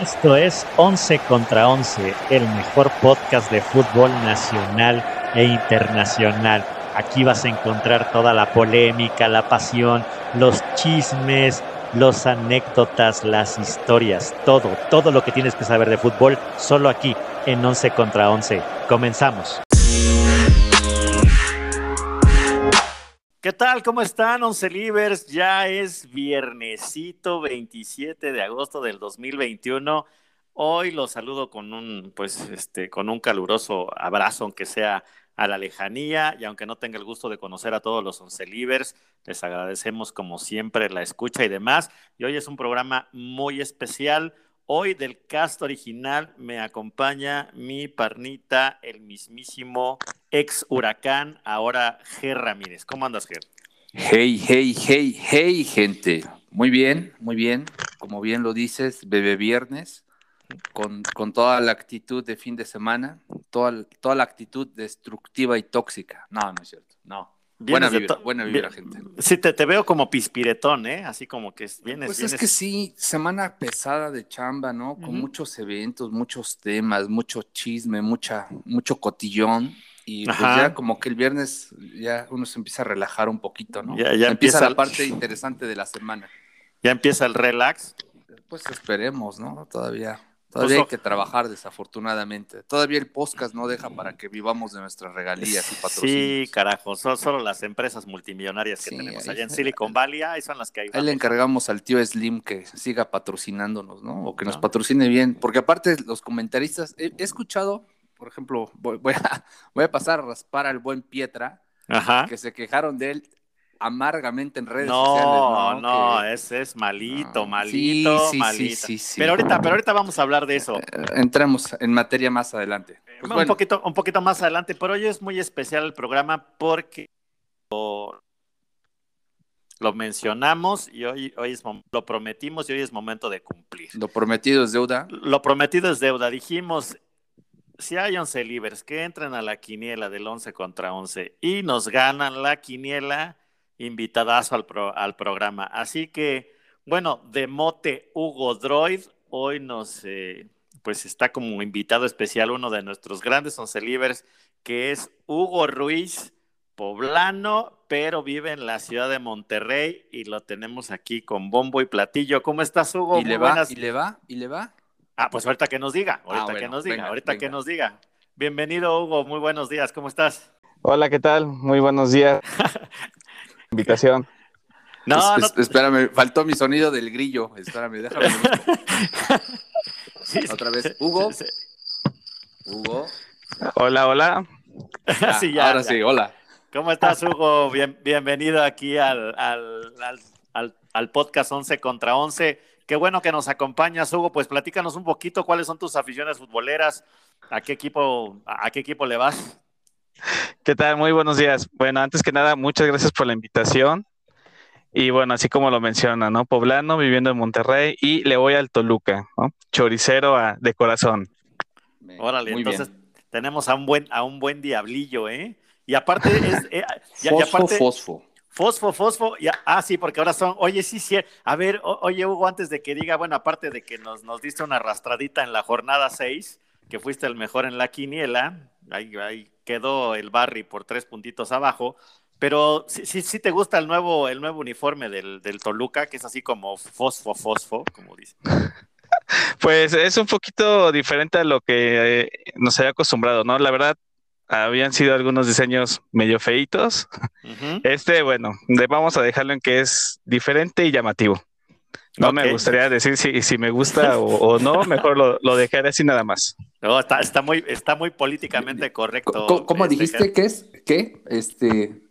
Esto es 11 contra 11, el mejor podcast de fútbol nacional e internacional. Aquí vas a encontrar toda la polémica, la pasión, los chismes, los anécdotas, las historias, todo, todo lo que tienes que saber de fútbol, solo aquí en 11 contra 11. Comenzamos. ¿Qué tal? ¿Cómo están, Once Livers? Ya es viernesito 27 de agosto del 2021. Hoy los saludo con un, pues, este, con un caluroso abrazo, aunque sea a la lejanía y aunque no tenga el gusto de conocer a todos los Once Livers, les agradecemos como siempre la escucha y demás. Y hoy es un programa muy especial. Hoy del cast original me acompaña mi parnita, el mismísimo ex huracán, ahora Ger Ramírez. ¿Cómo andas, Ger? Hey, hey, hey, hey, gente. Muy bien, muy bien. Como bien lo dices, bebé viernes, con, con toda la actitud de fin de semana, toda, toda la actitud destructiva y tóxica. No, no es cierto, no. Buena vibra, buena vibra, gente. Sí, te, te, veo como pispiretón, ¿eh? Así como que vienes. Pues vienes... es que sí, semana pesada de chamba, ¿no? Con uh -huh. muchos eventos, muchos temas, mucho chisme, mucha, mucho cotillón. Y pues ya como que el viernes ya uno se empieza a relajar un poquito, ¿no? Ya, ya empieza, empieza la parte interesante de la semana. Ya empieza el relax. Pues esperemos, ¿no? Todavía. Todavía pues, hay que trabajar, desafortunadamente. Todavía el podcast no deja para que vivamos de nuestras regalías y patrocinios. Sí, carajo, son solo las empresas multimillonarias que sí, tenemos allá en Silicon Valley, ahí son las que hay. Ahí le encargamos al tío Slim que siga patrocinándonos, ¿no? O que nos no. patrocine bien, porque aparte los comentaristas, he, he escuchado, por ejemplo, voy, voy, a, voy, a, pasar a raspar al buen Pietra, Ajá. que se quejaron de él amargamente en redes no, sociales. No, no, que... ese es malito, no. malito, sí, sí, malito. Sí, pero ahorita, pero ahorita vamos a hablar de eso. Eh, entramos en materia más adelante. Pues un bueno. poquito, un poquito más adelante, pero hoy es muy especial el programa porque lo, lo mencionamos y hoy, hoy es, lo prometimos y hoy es momento de cumplir. Lo prometido es deuda. Lo prometido es deuda. Dijimos, si hay 11 libres que entren a la quiniela del 11 contra 11 y nos ganan la quiniela, invitadazo al, pro, al programa. Así que, bueno, de mote Hugo Droid, hoy nos, eh, pues está como invitado especial uno de nuestros grandes oncelivers, que es Hugo Ruiz, poblano, pero vive en la ciudad de Monterrey y lo tenemos aquí con bombo y platillo. ¿Cómo estás, Hugo? ¿Y le va? Buenas... ¿Y le va? ¿Y le va? Ah, pues ahorita que nos diga, ahorita ah, bueno, que nos diga, venga, ahorita venga. que nos diga. Bienvenido, Hugo, muy buenos días, ¿cómo estás? Hola, ¿qué tal? Muy buenos días. invitación. No, es, no, espérame, faltó mi sonido del grillo. Espérame, déjame. sí, Otra vez, Hugo. Sí, Hugo. Hola, hola. Sí, ya, ahora ya. sí, hola. ¿Cómo estás, Hugo? Bien, bienvenido aquí al, al, al, al, podcast 11 contra 11. Qué bueno que nos acompañas, Hugo. Pues platícanos un poquito cuáles son tus aficiones futboleras, a qué equipo, a qué equipo le vas. ¿Qué tal? Muy buenos días. Bueno, antes que nada, muchas gracias por la invitación. Y bueno, así como lo menciona, ¿no? Poblano, viviendo en Monterrey y le voy al Toluca, ¿no? Choricero a, de corazón. Órale, Muy entonces bien. tenemos a un buen, a un buen diablillo, ¿eh? Y aparte es. Eh, y, fosfo, y aparte, fosfo. Fosfo, fosfo. Y, ah, sí, porque ahora son. Oye, sí, sí. A ver, oye, Hugo, antes de que diga, bueno, aparte de que nos, nos diste una arrastradita en la jornada 6, que fuiste el mejor en la quiniela, ahí, ahí quedó el Barry por tres puntitos abajo, pero sí, sí, sí te gusta el nuevo, el nuevo uniforme del, del, Toluca, que es así como fosfo, fosfo, como dice. Pues es un poquito diferente a lo que eh, nos había acostumbrado, ¿no? La verdad, habían sido algunos diseños medio feitos. Uh -huh. Este, bueno, vamos a dejarlo en que es diferente y llamativo. No okay. me gustaría decir si, si me gusta o, o, no, mejor lo, lo, dejaré así nada más. No, está, está, muy, está muy políticamente correcto. ¿Cómo, cómo este dijiste que es? ¿Qué? Este,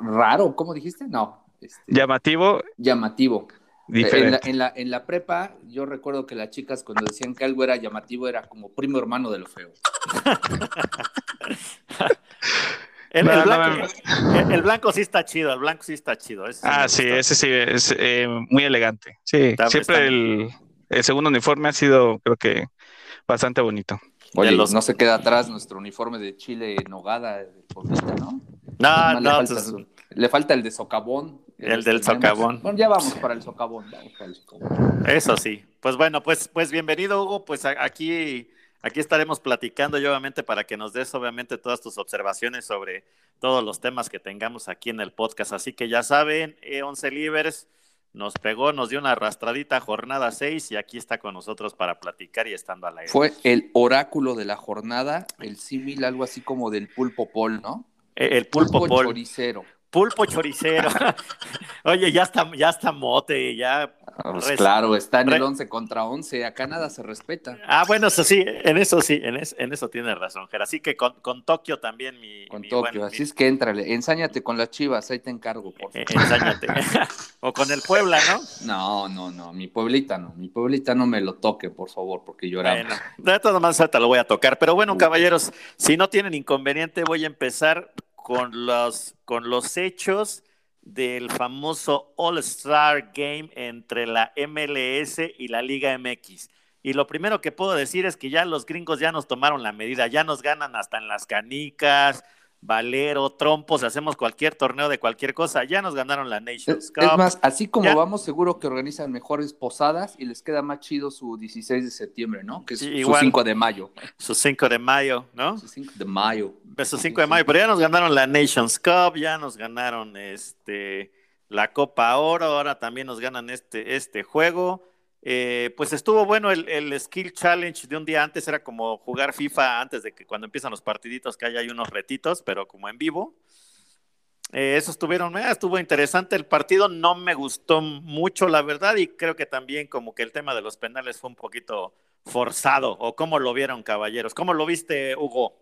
¿Raro? ¿Cómo dijiste? No. Este, llamativo. Llamativo. En la, en, la, en la prepa, yo recuerdo que las chicas cuando decían que algo era llamativo era como primo hermano de lo feo. El, no, el, blanco, no, el, el, blanco, sí está chido, el blanco sí está chido. Ese ah, sí, ese sí es eh, muy elegante. Sí, está, siempre está... El, el, segundo uniforme ha sido, creo que, bastante bonito. Oye, los... no se queda atrás nuestro uniforme de Chile Nogada, bonita, ¿no? No, no, le, falta, pues... le, falta, el de socavón. El del socavón. Bueno, ya vamos para el socavón, vamos para el socavón. Eso sí. Pues bueno, pues, pues bienvenido, Hugo. Pues aquí, aquí estaremos platicando, yo, obviamente, para que nos des, obviamente, todas tus observaciones sobre todos los temas que tengamos aquí en el podcast. Así que ya saben, eh, Once Livers nos pegó, nos dio una arrastradita jornada 6 y aquí está con nosotros para platicar y estando al aire. Fue el oráculo de la jornada, el símil, algo así como del pulpo pol, ¿no? El, pulpo, pulpo pol. choricero. Pulpo choricero. Oye, ya está, ya está mote, ya. Ah, pues claro, está en el 11 contra 11, acá nada se respeta. Ah, bueno, eso sí, en eso sí, en, en eso tienes razón, Ger. Así que con, con Tokio también, mi. Con mi Tokio, así es que éntrale, ensáñate con las chivas, ahí te encargo, por favor. Eh, ensáñate. o con el Puebla, ¿no? No, no, no, mi Pueblita no, mi Pueblita no me lo toque, por favor, porque lloramos. Bueno, de todas maneras te lo voy a tocar, pero bueno, caballeros, si no tienen inconveniente, voy a empezar con los, con los hechos del famoso All-Star Game entre la MLS y la Liga MX. Y lo primero que puedo decir es que ya los gringos ya nos tomaron la medida, ya nos ganan hasta en las canicas, Valero, trompos, hacemos cualquier torneo de cualquier cosa, ya nos ganaron la Nations Cup. Es más, así como ya. vamos, seguro que organizan mejores posadas y les queda más chido su 16 de septiembre, ¿no? Que es sí, su 5 de mayo. Su 5 de mayo, ¿no? Su 5 de mayo. Su 5 de mayo, pero ya nos ganaron la Nations Cup, ya nos ganaron este la Copa Oro, ahora también nos ganan este, este juego. Eh, pues estuvo bueno el, Skill Challenge de un día antes, era como jugar FIFA antes de que cuando empiezan los partiditos que haya hay unos retitos, pero como en vivo. Eh, eso estuvieron, eh, estuvo interesante el partido, no me gustó mucho la verdad y creo que también como que el tema de los penales fue un poquito forzado, o cómo lo vieron caballeros, ¿cómo lo viste Hugo?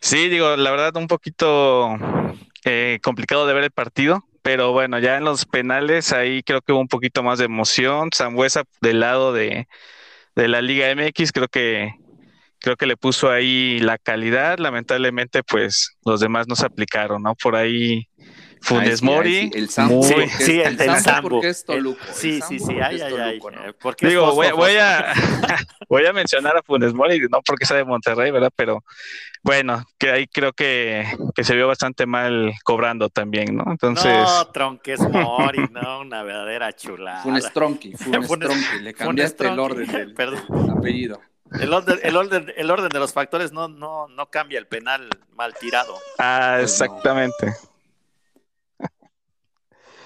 Sí, digo, la verdad un poquito eh, complicado de ver el partido, pero bueno, ya en los penales ahí creo que hubo un poquito más de emoción. Sambuesa del lado de, de, la Liga MX, creo que creo que le puso ahí la calidad. Lamentablemente, pues los demás no se aplicaron, ¿no? Por ahí Funes Ay, Mori. sí, el Sambo. Sí, porque sí, es- el Sambo. porque es Toluco. El- el sí, sí, sí, ay, ay, ay. Digo, voy, a voy a mencionar a Funes Mori, no porque sea de Monterrey, ¿verdad? Pero bueno, que ahí creo que, que se vio bastante mal cobrando también, ¿no? Entonces, No, Tronques Mori, no, una verdadera chulada. Funes Tronqui, Funes Funes- Tronqui. Le Funes cambiaste el orden del Perdón. apellido. El orden, el, orden, el orden de los factores no, no, no cambia el penal mal tirado. ah, Pues no.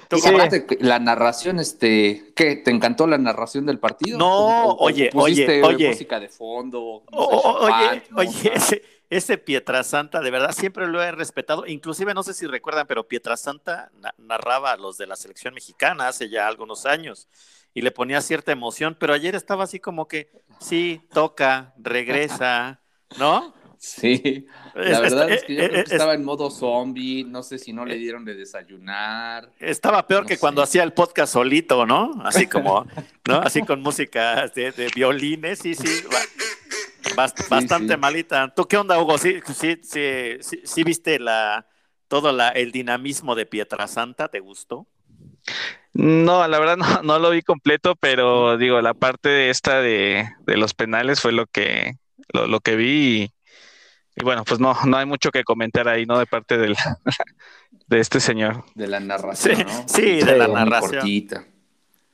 Exactamente. ¿Tú Y Sí. aparte, que la narración, este, ¿qué? ¿Te encantó la narración del partido? No, ¿O- o- o oye, pusiste oye, oye. música de fondo. no O- sé, o- oye, oye, ese, ese Pietrasanta, de verdad, siempre lo he respetado. Inclusive, no sé si recuerdan, pero Pietrasanta na- narraba a los de la selección mexicana hace ya algunos años y le ponía cierta emoción, pero ayer estaba así como que, sí, toca, regresa, ¿no? Sí, Es- la verdad es- es que yo es- creo que es- estaba en modo zombie, no sé si no le dieron de desayunar. Estaba peor No que sé. cuando hacía el podcast solito, ¿no? Así como, ¿no? Así con música de, de violines, sí, sí. bast- bastante sí. malita. ¿Tú qué onda, Hugo? ¿Sí, sí, sí, sí, sí viste la, todo la, el dinamismo de Pietrasanta? ¿Te gustó? No, la verdad no, no lo vi completo, pero digo, la parte esta de, de los penales fue lo que, lo, lo que vi y, y bueno, pues no, no hay mucho que comentar ahí, ¿no? De parte del, de este señor. De la narración, Sí, ¿no? sí, de la narración. cortita.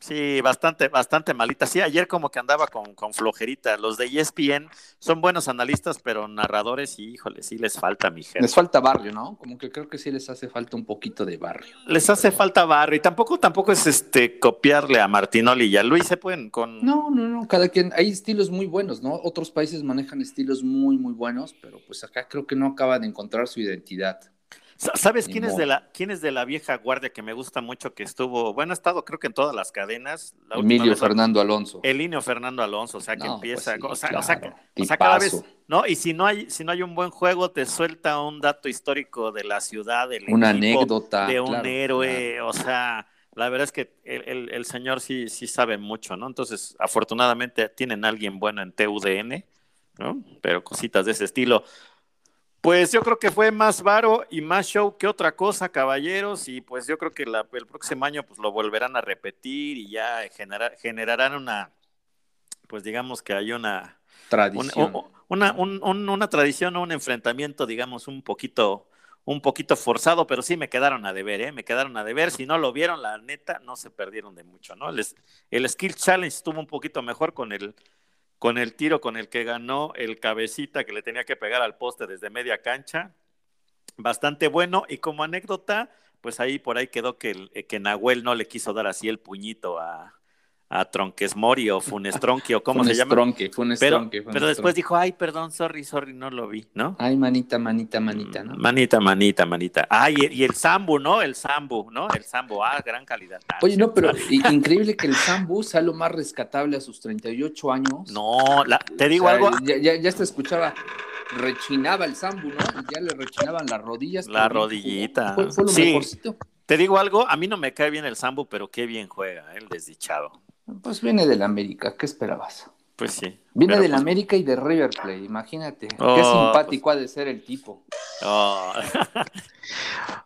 Sí, bastante, bastante malita. Sí, ayer como que andaba con, con flojerita. Los de ESPN son buenos analistas, pero narradores, y híjole, sí les falta, mi gente. Les falta barrio, ¿no? Como que creo que sí les hace falta un poquito de barrio. Les hace falta barrio y tampoco, tampoco es este copiarle a Martinoli y a Luis se pueden con No, no, no, cada quien, hay estilos muy buenos, ¿no? Otros países manejan estilos muy, muy buenos, pero pues acá creo que no acaban de encontrar su identidad. Sa- ¿Sabes quién es de la quién es de la vieja guardia que me gusta mucho que estuvo, bueno, ha estado creo que en todas las cadenas, la Emilio Fernando Alonso. Elinio Fernando Alonso, o sea, que No, empieza, pues sí, o sea, claro, o sea, que- o sea, cada vez. ¿no? Y si no hay si no hay un buen juego te suelta un dato histórico de la ciudad, del Una equipo, anécdota. de un claro, héroe, o sea, la verdad es que el, el- el señor sí, sí sabe mucho, ¿no? Entonces, afortunadamente tienen a alguien bueno en TUDN, ¿no? Pero cositas de ese estilo. Pues yo creo que fue más varo y más show que otra cosa, caballeros, y pues yo creo que la- el próximo año pues lo volverán a repetir y ya genera- generarán una, pues digamos que hay una, Tradición. una, un- un- una tradición o un enfrentamiento, digamos, un poquito, un poquito forzado, pero sí me quedaron a deber, ¿eh? Me quedaron a deber. Si no lo vieron, la neta, no se perdieron de mucho, ¿no? El, el Skill Challenge estuvo un poquito mejor con el, con el tiro con el que ganó el cabecita que le tenía que pegar al poste desde media cancha. Bastante bueno. Y como anécdota, pues ahí por ahí quedó que, que Nahuel no le quiso dar así el puñito a, a Tronquesmori o Funestronqui o cómo se llama. Pero, pero después dijo, ay, perdón, sorry, sorry, no lo vi, ¿no? Ay, manita, manita, manita, ¿no? Manita, manita, manita. Ay, y el Sambu, ¿no? El Sambu, ¿no? El Sambu, ah, gran calidad. Ah, Oye, no, pero increíble que el Sambu sea lo más rescatable a sus 38 años. No, te digo algo. Ya, ya, ya te escuchaba rechinaba el Sambu, ¿no? ya le rechinaban las rodillas. La rodillita. Fue, lo sí. mejorcito. Te digo algo, a mí no me cae bien el Sambu, pero qué bien juega, ¿eh? el desdichado. Pues viene del América, ¿qué esperabas? Pues sí. Viene del pues América y de River Plate, imagínate. qué oh, simpático pues ha de ser el tipo. Oh.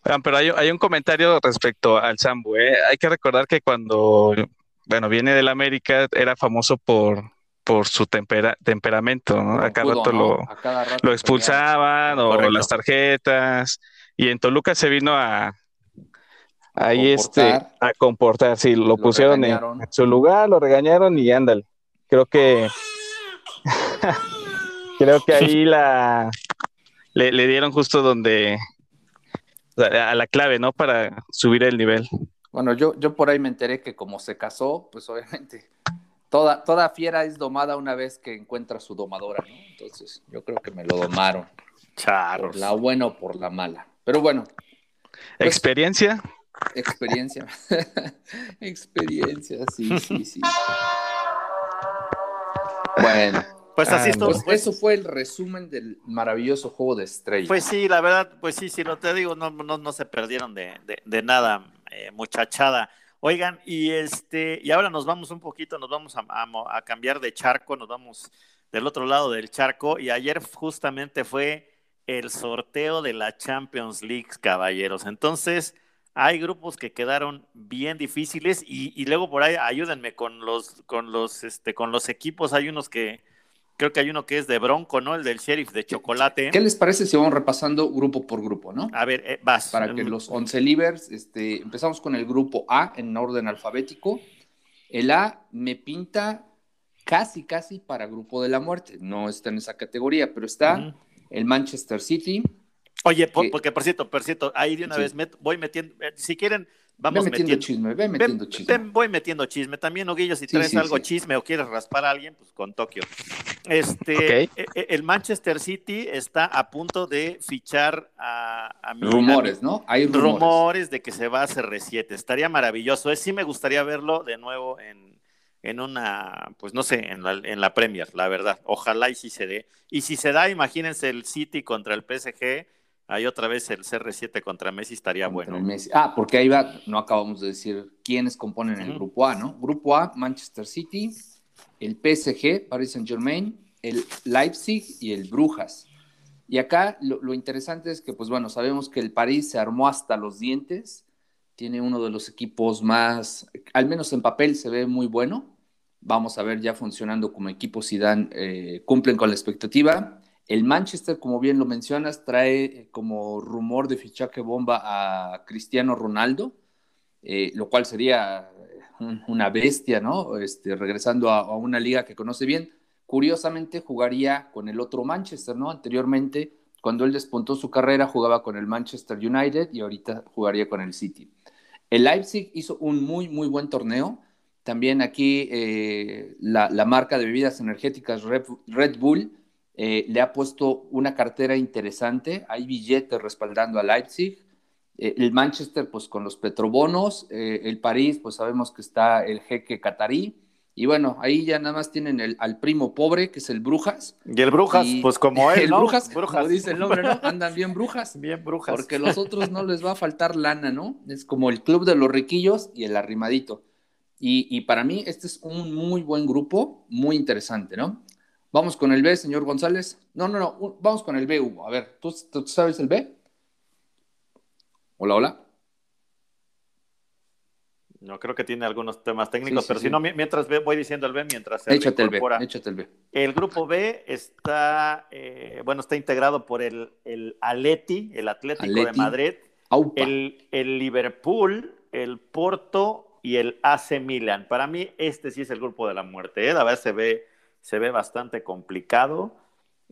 pero hay, un comentario respecto al Sambu. ¿eh? Hay que recordar que cuando, bueno, viene del América, era famoso por, por su temperamento, ¿no? A cada, rato, lo, expulsaban o las tarjetas. Y en Toluca se vino a, ahí este a comportar, sí, lo, pusieron en, su lugar, lo regañaron y ándale. Creo que creo que ahí la le, dieron justo donde a la clave, ¿no? Para subir el nivel. Bueno, yo, yo por ahí me enteré que como se casó, pues obviamente toda, toda fiera es domada una vez que encuentra su domadora, ¿no? Entonces, yo creo que me lo domaron. Charros. Por la buena o por la mala. Pero bueno. Pues, ¿Experiencia? Experiencia. Experiencia, sí, sí, sí. Bueno. Pues así ah, pues eso fue el resumen del maravilloso juego de estrellas. Pues sí, la verdad, pues sí, sí, lo te digo, no, no, no se perdieron de, de, nada, eh, muchachada. Oigan, y este, y ahora nos vamos un poquito, nos vamos a, a, cambiar de charco, nos vamos del otro lado del charco, y ayer justamente fue el sorteo de la Champions League, caballeros. Entonces, hay grupos que quedaron bien difíciles y, luego por ahí ayúdenme con los con los este con los equipos. Hay unos que creo que hay uno que es de Bronco no el del sheriff de chocolate. Qué les parece si vamos repasando grupo por grupo no a ver eh, vas. Para que los 11 livers este empezamos con el grupo A en orden alfabético. El A me pinta casi casi para grupo de la muerte. No está en esa categoría pero está el Manchester City Oye, porque por cierto, por cierto, ahí de una vez voy metiendo, eh, si quieren, vamos metiendo, chisme, ve metiendo chisme. voy metiendo chisme. También, Oguillo, si traes algo chisme o quieres raspar a alguien, pues con Tokio. Este, e, e, el Manchester City está a punto de fichar a, a rumores, ¿no? Hay rumores. de que se va a hacer 7 Estaría maravilloso. Es, sí me gustaría verlo de nuevo en, en una, pues no sé, en la, en la Premier, la verdad. Ojalá y si se dé. Y si se da, imagínense el City contra el PSG Ahí otra vez el CR7 contra Messi estaría bueno. Ah, porque ahí va, no acabamos de decir quiénes componen el grupo A, ¿no? Grupo A, Manchester City, el PSG, Paris Saint Germain, el Leipzig y el Brujas. Y acá lo, interesante es que, pues bueno, sabemos que el París se armó hasta los dientes, tiene uno de los equipos más, al menos en papel se ve muy bueno. Vamos a ver ya funcionando como equipo si dan, eh, cumplen con la expectativa. El Manchester, como bien lo mencionas, trae eh, como rumor de fichaje bomba a Cristiano Ronaldo, eh, lo cual sería eh, una bestia, ¿no? Este, regresando a, una liga que conoce bien. Curiosamente, jugaría con el otro Manchester, ¿no? Anteriormente, cuando él despuntó su carrera, jugaba con el Manchester United y ahorita jugaría con el City. El Leipzig hizo un muy, muy buen torneo. También aquí la, la, marca de bebidas energéticas Red Bull eh, le ha puesto una cartera interesante, hay billetes respaldando a Leipzig, eh, el Manchester pues con los petrobonos, eh, el París pues sabemos que está el jeque catarí, y bueno, ahí ya nada más tienen el, al primo pobre, que es el Brujas. Y el Brujas, pues como él, el Brujas, como dice el nombre, ¿no? Andan bien Brujas. Bien Brujas. Porque los otros no les va a faltar lana, ¿no? Es como el club de los riquillos y el arrimadito. Y, y para mí este es un muy buen grupo, muy interesante, ¿no? Vamos con el B, señor González. No, no, no, vamos con el B, Hugo. A ver, ¿tú, sabes el B? Hola, hola. No creo que tiene algunos temas técnicos, pero si no, mientras voy diciendo el B, mientras se échate el B, échate el B. El grupo B está, eh, bueno, está integrado por el, el Aleti, el Atlético de Madrid, el, el, Liverpool, el Porto y el AC Milan. Para mí, este sí es el grupo de la muerte. ¿eh? La verdad se ve, se ve bastante complicado.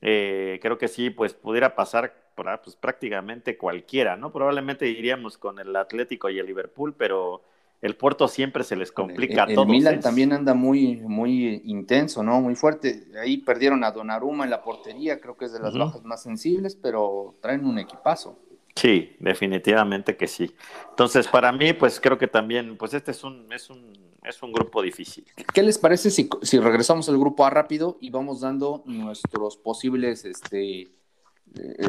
Eh, creo que sí, pues pudiera pasar pues, prácticamente cualquiera, ¿no? Probablemente iríamos con el Atlético y el Liverpool, pero el Puerto siempre se les complica a todos. El Milan ¿eh? también anda muy, muy intenso, ¿no? Muy fuerte. Ahí perdieron a Donnarumma en la portería, creo que es de las bajas más sensibles, pero traen un equipazo. Sí, definitivamente que sí. Entonces, para mí, pues creo que también, pues este es un, es un, es un grupo difícil. ¿Qué les parece si, si regresamos al grupo A rápido y vamos dando nuestros posibles, este, eh,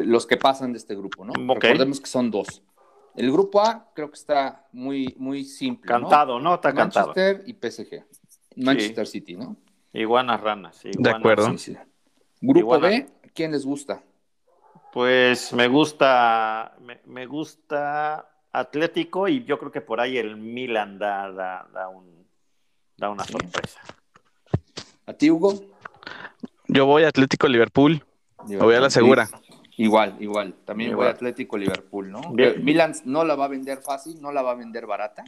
los que pasan de este grupo, ¿no? Recordemos que son dos. El grupo A creo que está muy, muy simple. Cantado, ¿no? Está cantado. Manchester y PSG. Manchester City, ¿no? Iguanas ranas. de acuerdo. Grupo B, ¿quién les gusta? Pues me gusta, me, gusta Atlético y yo creo que por ahí el Milan da, da, un, da una sorpresa. ¿A ti, Hugo? Yo voy a Atlético Liverpool. Liverpool. voy a la segura. Igual, igual. También voy a Atlético Liverpool, ¿no? Milan no la va a vender fácil, no la va a vender barata,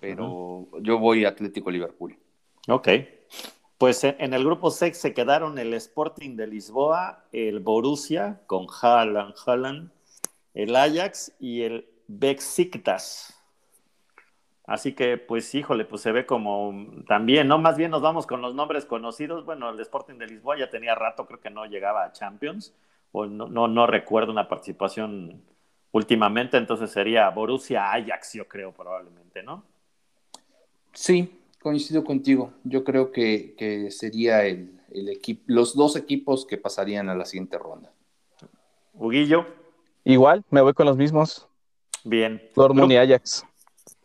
pero yo voy a Atlético Liverpool. Ok. Pues en el grupo 6 se quedaron el Sporting de Lisboa, el Borussia con Haaland, Haaland, el Ajax y el Besiktas. Así que, pues, híjole, pues se ve como también, ¿no? Más bien nos vamos con los nombres conocidos. Bueno, el Sporting de Lisboa ya tenía rato, creo que no llegaba a Champions no, no, recuerdo una participación últimamente, entonces sería Borussia Ajax, yo creo, probablemente, ¿no? Sí, coincido contigo. Yo creo que, sería el, equipo, los dos equipos que pasarían a la siguiente ronda. Huguillo. Igual, me voy con los mismos. Bien. Dortmund y Ajax.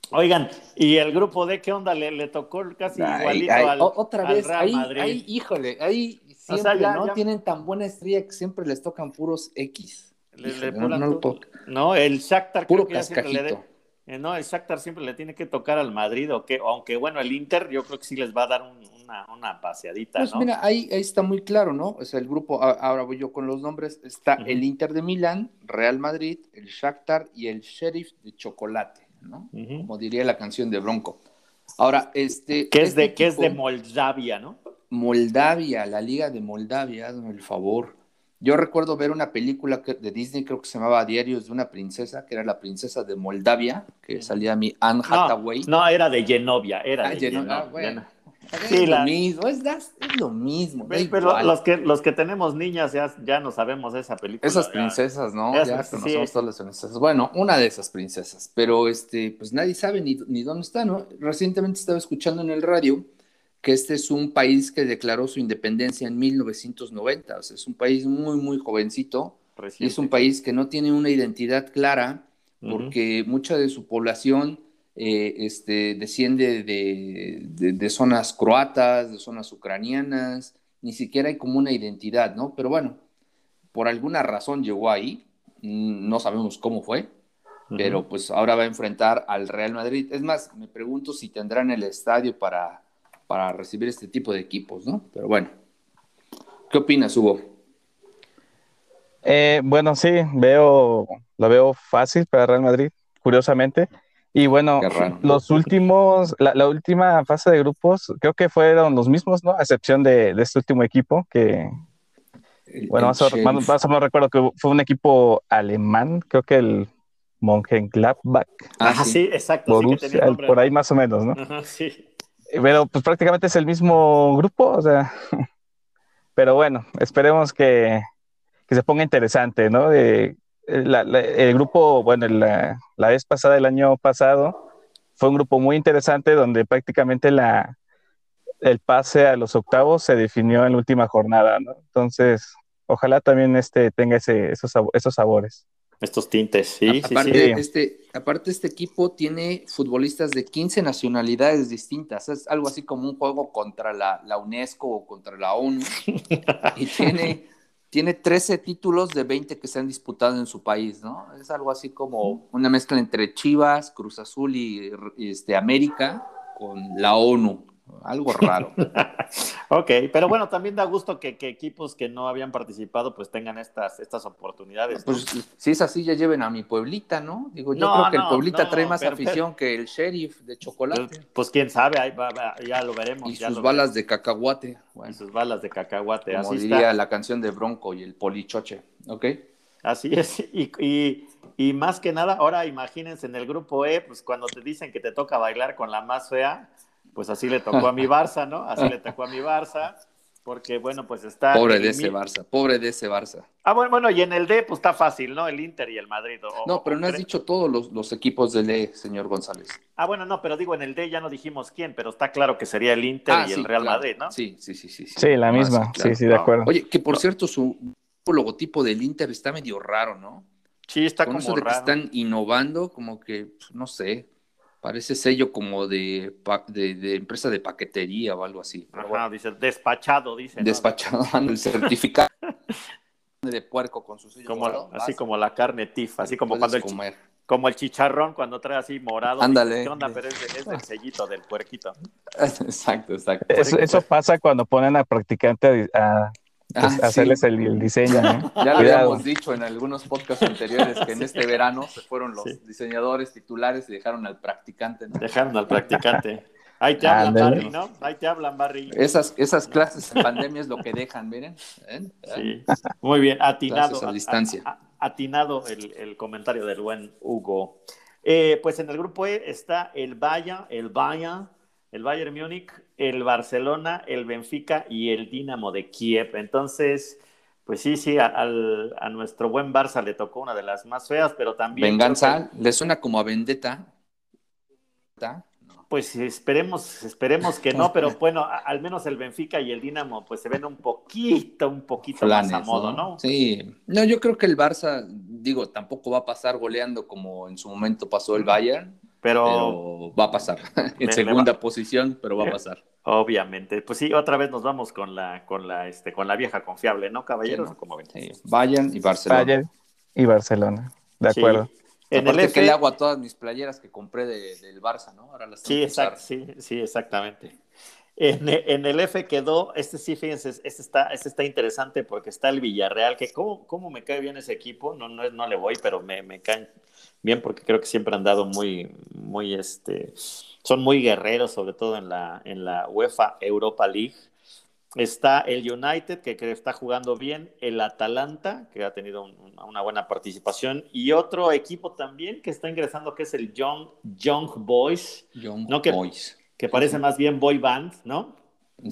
Oigan, ¿y el grupo de qué onda? Le, tocó casi igualito al, otra vez, ahí, Ahí, híjole, ahí siempre, ¿no? Tienen tan buena estrella que siempre les tocan puros X. no, el Shakhtar Puro creo que le eh, no, el Shakhtar siempre le tiene que tocar al Madrid, o que, aunque bueno, el Inter yo creo que sí les va a dar una, una, paseadita, pues mira, ahí, ahí, está muy claro, ¿no? O sea, el grupo, ahora voy yo con los nombres, está el Inter de Milán, Real Madrid, el Shakhtar y el Sheriff de Chocolate, ¿no? Como diría la canción de Bronco. Ahora, este... Que es, este de, que es de Moldavia, ¿no? Moldavia, la Liga de Moldavia, hazme el favor. Yo recuerdo ver una película de Disney, creo que se llamaba Diarios de una princesa, que era la princesa de Moldavia, que salía mi Anne Hathaway. No, era de Genovia, era ah, de Genovia. Sí, es, lo mismo, es, lo mismo, Pero los que, los que tenemos niñas ya, ya no sabemos esa película. Esas princesas, ¿no? ya conocemos todas las princesas. Bueno, una de esas princesas, pero este, pues nadie sabe ni, ni dónde está, ¿no? Recientemente estaba escuchando en el radio que este es un país que declaró su independencia en 1990, o sea, es un país muy, muy jovencito, y es un país que no tiene una identidad clara, porque mucha de su población eh, este, desciende de, zonas croatas, de zonas ucranianas, ni siquiera hay como una identidad, ¿no? Pero bueno, por alguna razón llegó ahí, no sabemos cómo fue, pero pues ahora va a enfrentar al Real Madrid. Es más, me pregunto si tendrán el estadio para para recibir este tipo de equipos, ¿no? Pero bueno, ¿qué opinas, Hugo? Eh, bueno, sí, veo, lo veo fácil para Real Madrid, curiosamente. Y bueno, los últimos, la, última fase de grupos, creo que fueron los mismos, ¿no? A excepción de, este último equipo, que, bueno, más, o, menos recuerdo que fue un equipo alemán, creo que el Mönchengladbach. Ah, sí, exacto. por ahí más o menos, ¿no? Ajá, sí. Pero pues prácticamente es el mismo grupo, o sea. Pero bueno, esperemos que, se ponga interesante, ¿no? el grupo, bueno, la, vez pasada, el año pasado, fue un grupo muy interesante donde prácticamente la, el pase a los octavos se definió en la última jornada, ¿no? Entonces, ojalá también este tenga ese, esos, esos sabores. Estos tintes, sí, sí, aparte, Este, aparte, este equipo tiene futbolistas de 15 nacionalidades distintas. Es algo así como un juego contra la, la UNESCO o contra la ONU. y tiene tiene 13 títulos de 20 que se han disputado en su país, ¿no? Es algo así como una mezcla entre Chivas, Cruz Azul y este, América con la ONU algo raro. ok, pero bueno, también da gusto que, equipos que no habían participado pues tengan estas, estas oportunidades. Pues si es así, ya lleven a mi Pueblita, ¿no? Digo, yo creo que el Pueblita trae más afición que el sheriff de chocolate. Pues, pues quién sabe, ahí ya lo veremos. Y sus balas de cacahuate. Y sus balas de cacahuate. Como diría la canción de Bronco y el Polichoche, ¿ok? Así es, y, y, y, más que nada, ahora imagínense en el grupo E, pues cuando te dicen que te toca bailar con la más fea, pues así le tocó a mi Barça, ¿no? Así le tocó a mi Barça, porque bueno, pues está... Pobre de ese Barça, pobre de ese Barça. Ah, bueno, bueno, y en el D, pues está fácil, ¿no? El Inter y el Madrid. no, pero no has dicho todos los, equipos del E, señor González. Ah, bueno, no, pero digo, en el D ya no dijimos quién, pero está claro que sería el Inter ah, y el Real Madrid, ¿no? Sí, sí, sí, sí. Sí, la misma, sí, sí, de acuerdo. Oye, que por cierto, su logotipo del Inter está medio raro, ¿no? Sí, está como eso de que están innovando, como que, pues, no sé, Parece sello como de, de, empresa de paquetería o algo así. Ajá, dice despachado, dice. Despachado, el certificado de puerco con su sello. Como, así como la carne tif, así como cuando el, comer. como el chicharrón cuando trae así morado. Ándale. ¿Qué onda? Pero es, es, el sellito del puerquito. Exacto, exacto. Eso, pasa cuando ponen a practicante a, Ah, pues, hacerles el, diseño. Ya lo habíamos dicho en algunos podcasts anteriores que en este verano se fueron los diseñadores titulares y dejaron al practicante. Dejaron al practicante. Ahí te hablan, Barry, ¿no? Ahí te hablan, Barry. Esas, esas clases en pandemia es lo que dejan, miren. ¿Eh? Sí. Muy bien, atinado. A distancia. atinado el, comentario del buen Hugo. Eh, pues en el grupo E está el Bayern, el Bayern, el Bayern Múnich, el Barcelona, el Benfica y el Dinamo de Kiev. Entonces, pues sí, sí, a, nuestro buen Barça le tocó una de las más feas, pero también... Venganza, ¿le suena como a vendetta? Pues esperemos, esperemos que no, pero bueno, al menos el Benfica y el Dinamo pues se ven un poquito, un poquito más a modo, ¿no? Sí, no, yo creo que el Barça, digo, tampoco va a pasar goleando como en su momento pasó el Bayern, pero, va a pasar. en segunda posición, pero va a pasar. Obviamente. Pues sí, otra vez nos vamos con la, con la, este, con la vieja confiable, ¿no, caballeros? Como Bayern y Barcelona. Bayern y Barcelona. De acuerdo. En el F... que le hago a todas mis playeras que compré del Barça, ¿no? Ahora las sí, sí, sí, exactamente. En, el F quedó, este sí, fíjense, este está, este está interesante porque está el Villarreal, que cómo, cómo me cae bien ese equipo, no, no, no le voy, pero me, me caen bien porque creo que siempre han dado muy, muy, este, son muy guerreros, sobre todo en la, en la UEFA Europa League. Está el United, que, que está jugando bien, el Atalanta, que ha tenido una buena participación, y otro equipo también que está ingresando, que es el Young, Young Boys. Young que, Boys. Que parece más bien boy band, ¿no?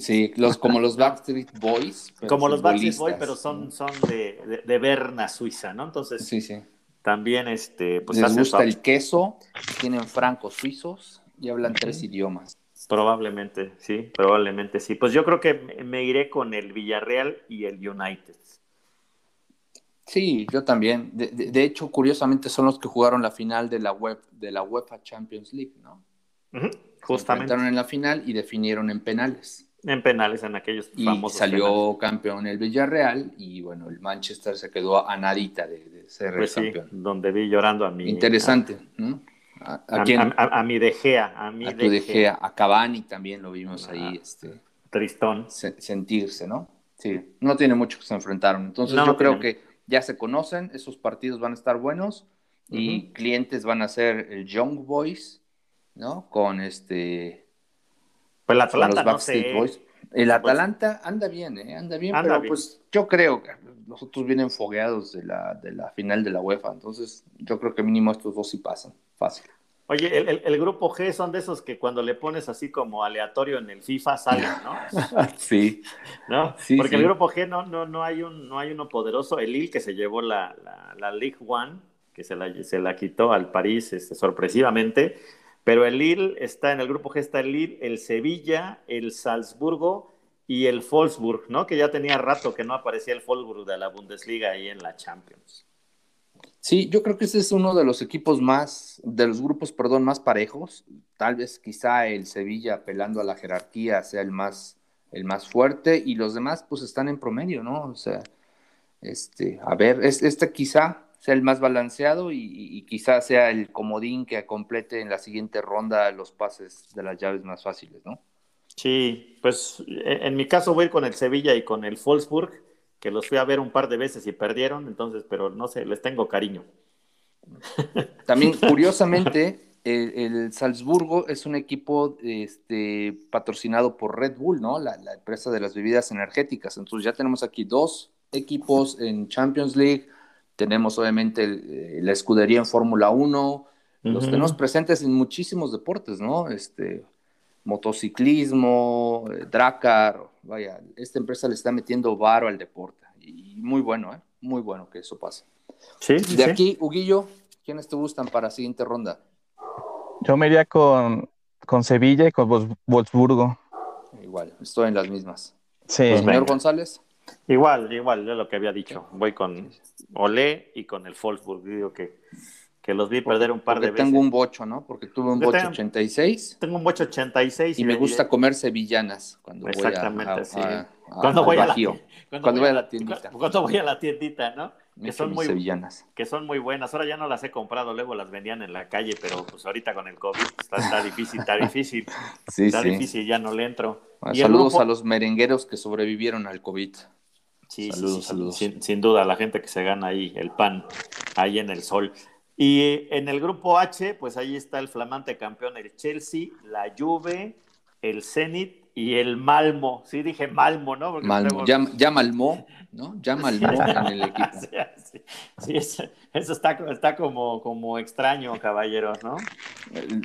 Sí, los, como los Backstreet Boys. Como los Backstreet Boys, pero son, son de, de, de Berna, Suiza, ¿no? Entonces, sí, sí. También, este, pues les gusta el queso, tienen francos suizos y hablan tres idiomas. Probablemente, sí, probablemente sí. Pues yo creo que me iré con el Villarreal y el United. Sí, yo también. De, hecho, curiosamente son los que jugaron la final de la web de la UEFA Champions League, ¿no? Justamente. Se en la final y definieron en penales. En penales, en aquellos y salió campeón el Villarreal y bueno, el Manchester se quedó a nadita de, ser pues campeón. donde vi llorando a mi... Interesante, ¿no? ¿A, a, mi De Gea, a mi De, Gea. A Cavani también lo vimos ahí, ah, este... Tristón. sentirse, ¿no? Sí, no tiene mucho que se enfrentaron. Entonces yo creo que ya se conocen, esos partidos van a estar buenos y clientes van a ser el Young Boys, ¿no? Con este pues el Atalanta, no sé. El Atalanta anda bien, ¿eh? Anda bien, pero pues yo creo que los otros vienen fogueados de la, de la final de la UEFA, entonces yo creo que mínimo estos dos sí pasan, fácil. Oye, el, grupo G son de esos que cuando le pones así como aleatorio en el FIFA salen, ¿no? sí. ¿No? Porque el grupo G no, no, no, hay un, no hay uno poderoso. El Lille que se llevó la, la, League One, que se la, se la quitó al París este, sorpresivamente. Pero el Lille está en el grupo G, está el Lille, el Sevilla, el Salzburgo y el Wolfsburg, ¿no? Que ya tenía rato que no aparecía el Wolfsburg de la Bundesliga ahí en la Champions. Sí, yo creo que ese es uno de los equipos más, de los grupos, perdón, más parejos. Tal vez quizá el Sevilla apelando a la jerarquía sea el más, el más fuerte y los demás pues están en promedio, ¿no? O sea, Este, a ver, este quizá sea el más balanceado y, quizá sea el comodín que complete en la siguiente ronda los pases de las llaves más fáciles, ¿no? Sí, pues e, en mi caso voy con el Sevilla y con el Wolfsburg, que los fui a ver un par de veces y perdieron, entonces, pero no sé, les tengo cariño. También, curiosamente, el, Salzburgo es un equipo este, patrocinado por Red Bull, ¿no? La, la, empresa de las bebidas energéticas. Entonces ya tenemos aquí dos equipos en Champions League, tenemos obviamente eh, la escudería en Fórmula 1, los tenemos presentes en muchísimos deportes, ¿no? Este, motociclismo, eh, Dracar, vaya, esta empresa le está metiendo varo al deporte y muy bueno, ¿eh? Muy bueno que eso pase. Sí, de aquí, Huguillo, ¿quiénes te gustan para la siguiente ronda? Yo me iría con, con Sevilla y con Wolfsburgo. Igual, estoy en las mismas. Sí. señor González. Igual, igual, de lo que había dicho. Voy con Olé y con el Wolfsburg. Digo que, que los vi perder un par de veces. Tengo un bocho, ¿no? Porque tuve un bocho 86. Tengo un bocho 86. Y, me gusta comer sevillanas cuando Exactamente, voy a, sí. cuando, voy a la, cuando, voy a la tiendita. Cuando voy a la tiendita, ¿no? que son muy sevillanas. que son muy buenas. Ahora ya no las he comprado, luego las vendían en la calle, pero pues ahorita con el COVID está, difícil, está difícil. Sí, está difícil, ya no le entro. saludos a los merengueros que sobrevivieron al COVID. Sí, saludos, saludos. Sin, sin, duda, la gente que se gana ahí el pan, ahí en el sol. Y en el grupo H, pues ahí está el flamante campeón, el Chelsea, la Juve, el Zenit y el Malmo. Sí, dije Malmo, ¿no? Malmo, ya, ya, Malmo, ¿no? Ya Malmo en el equipo. Sí, eso, está, está como, como extraño, caballeros, ¿no?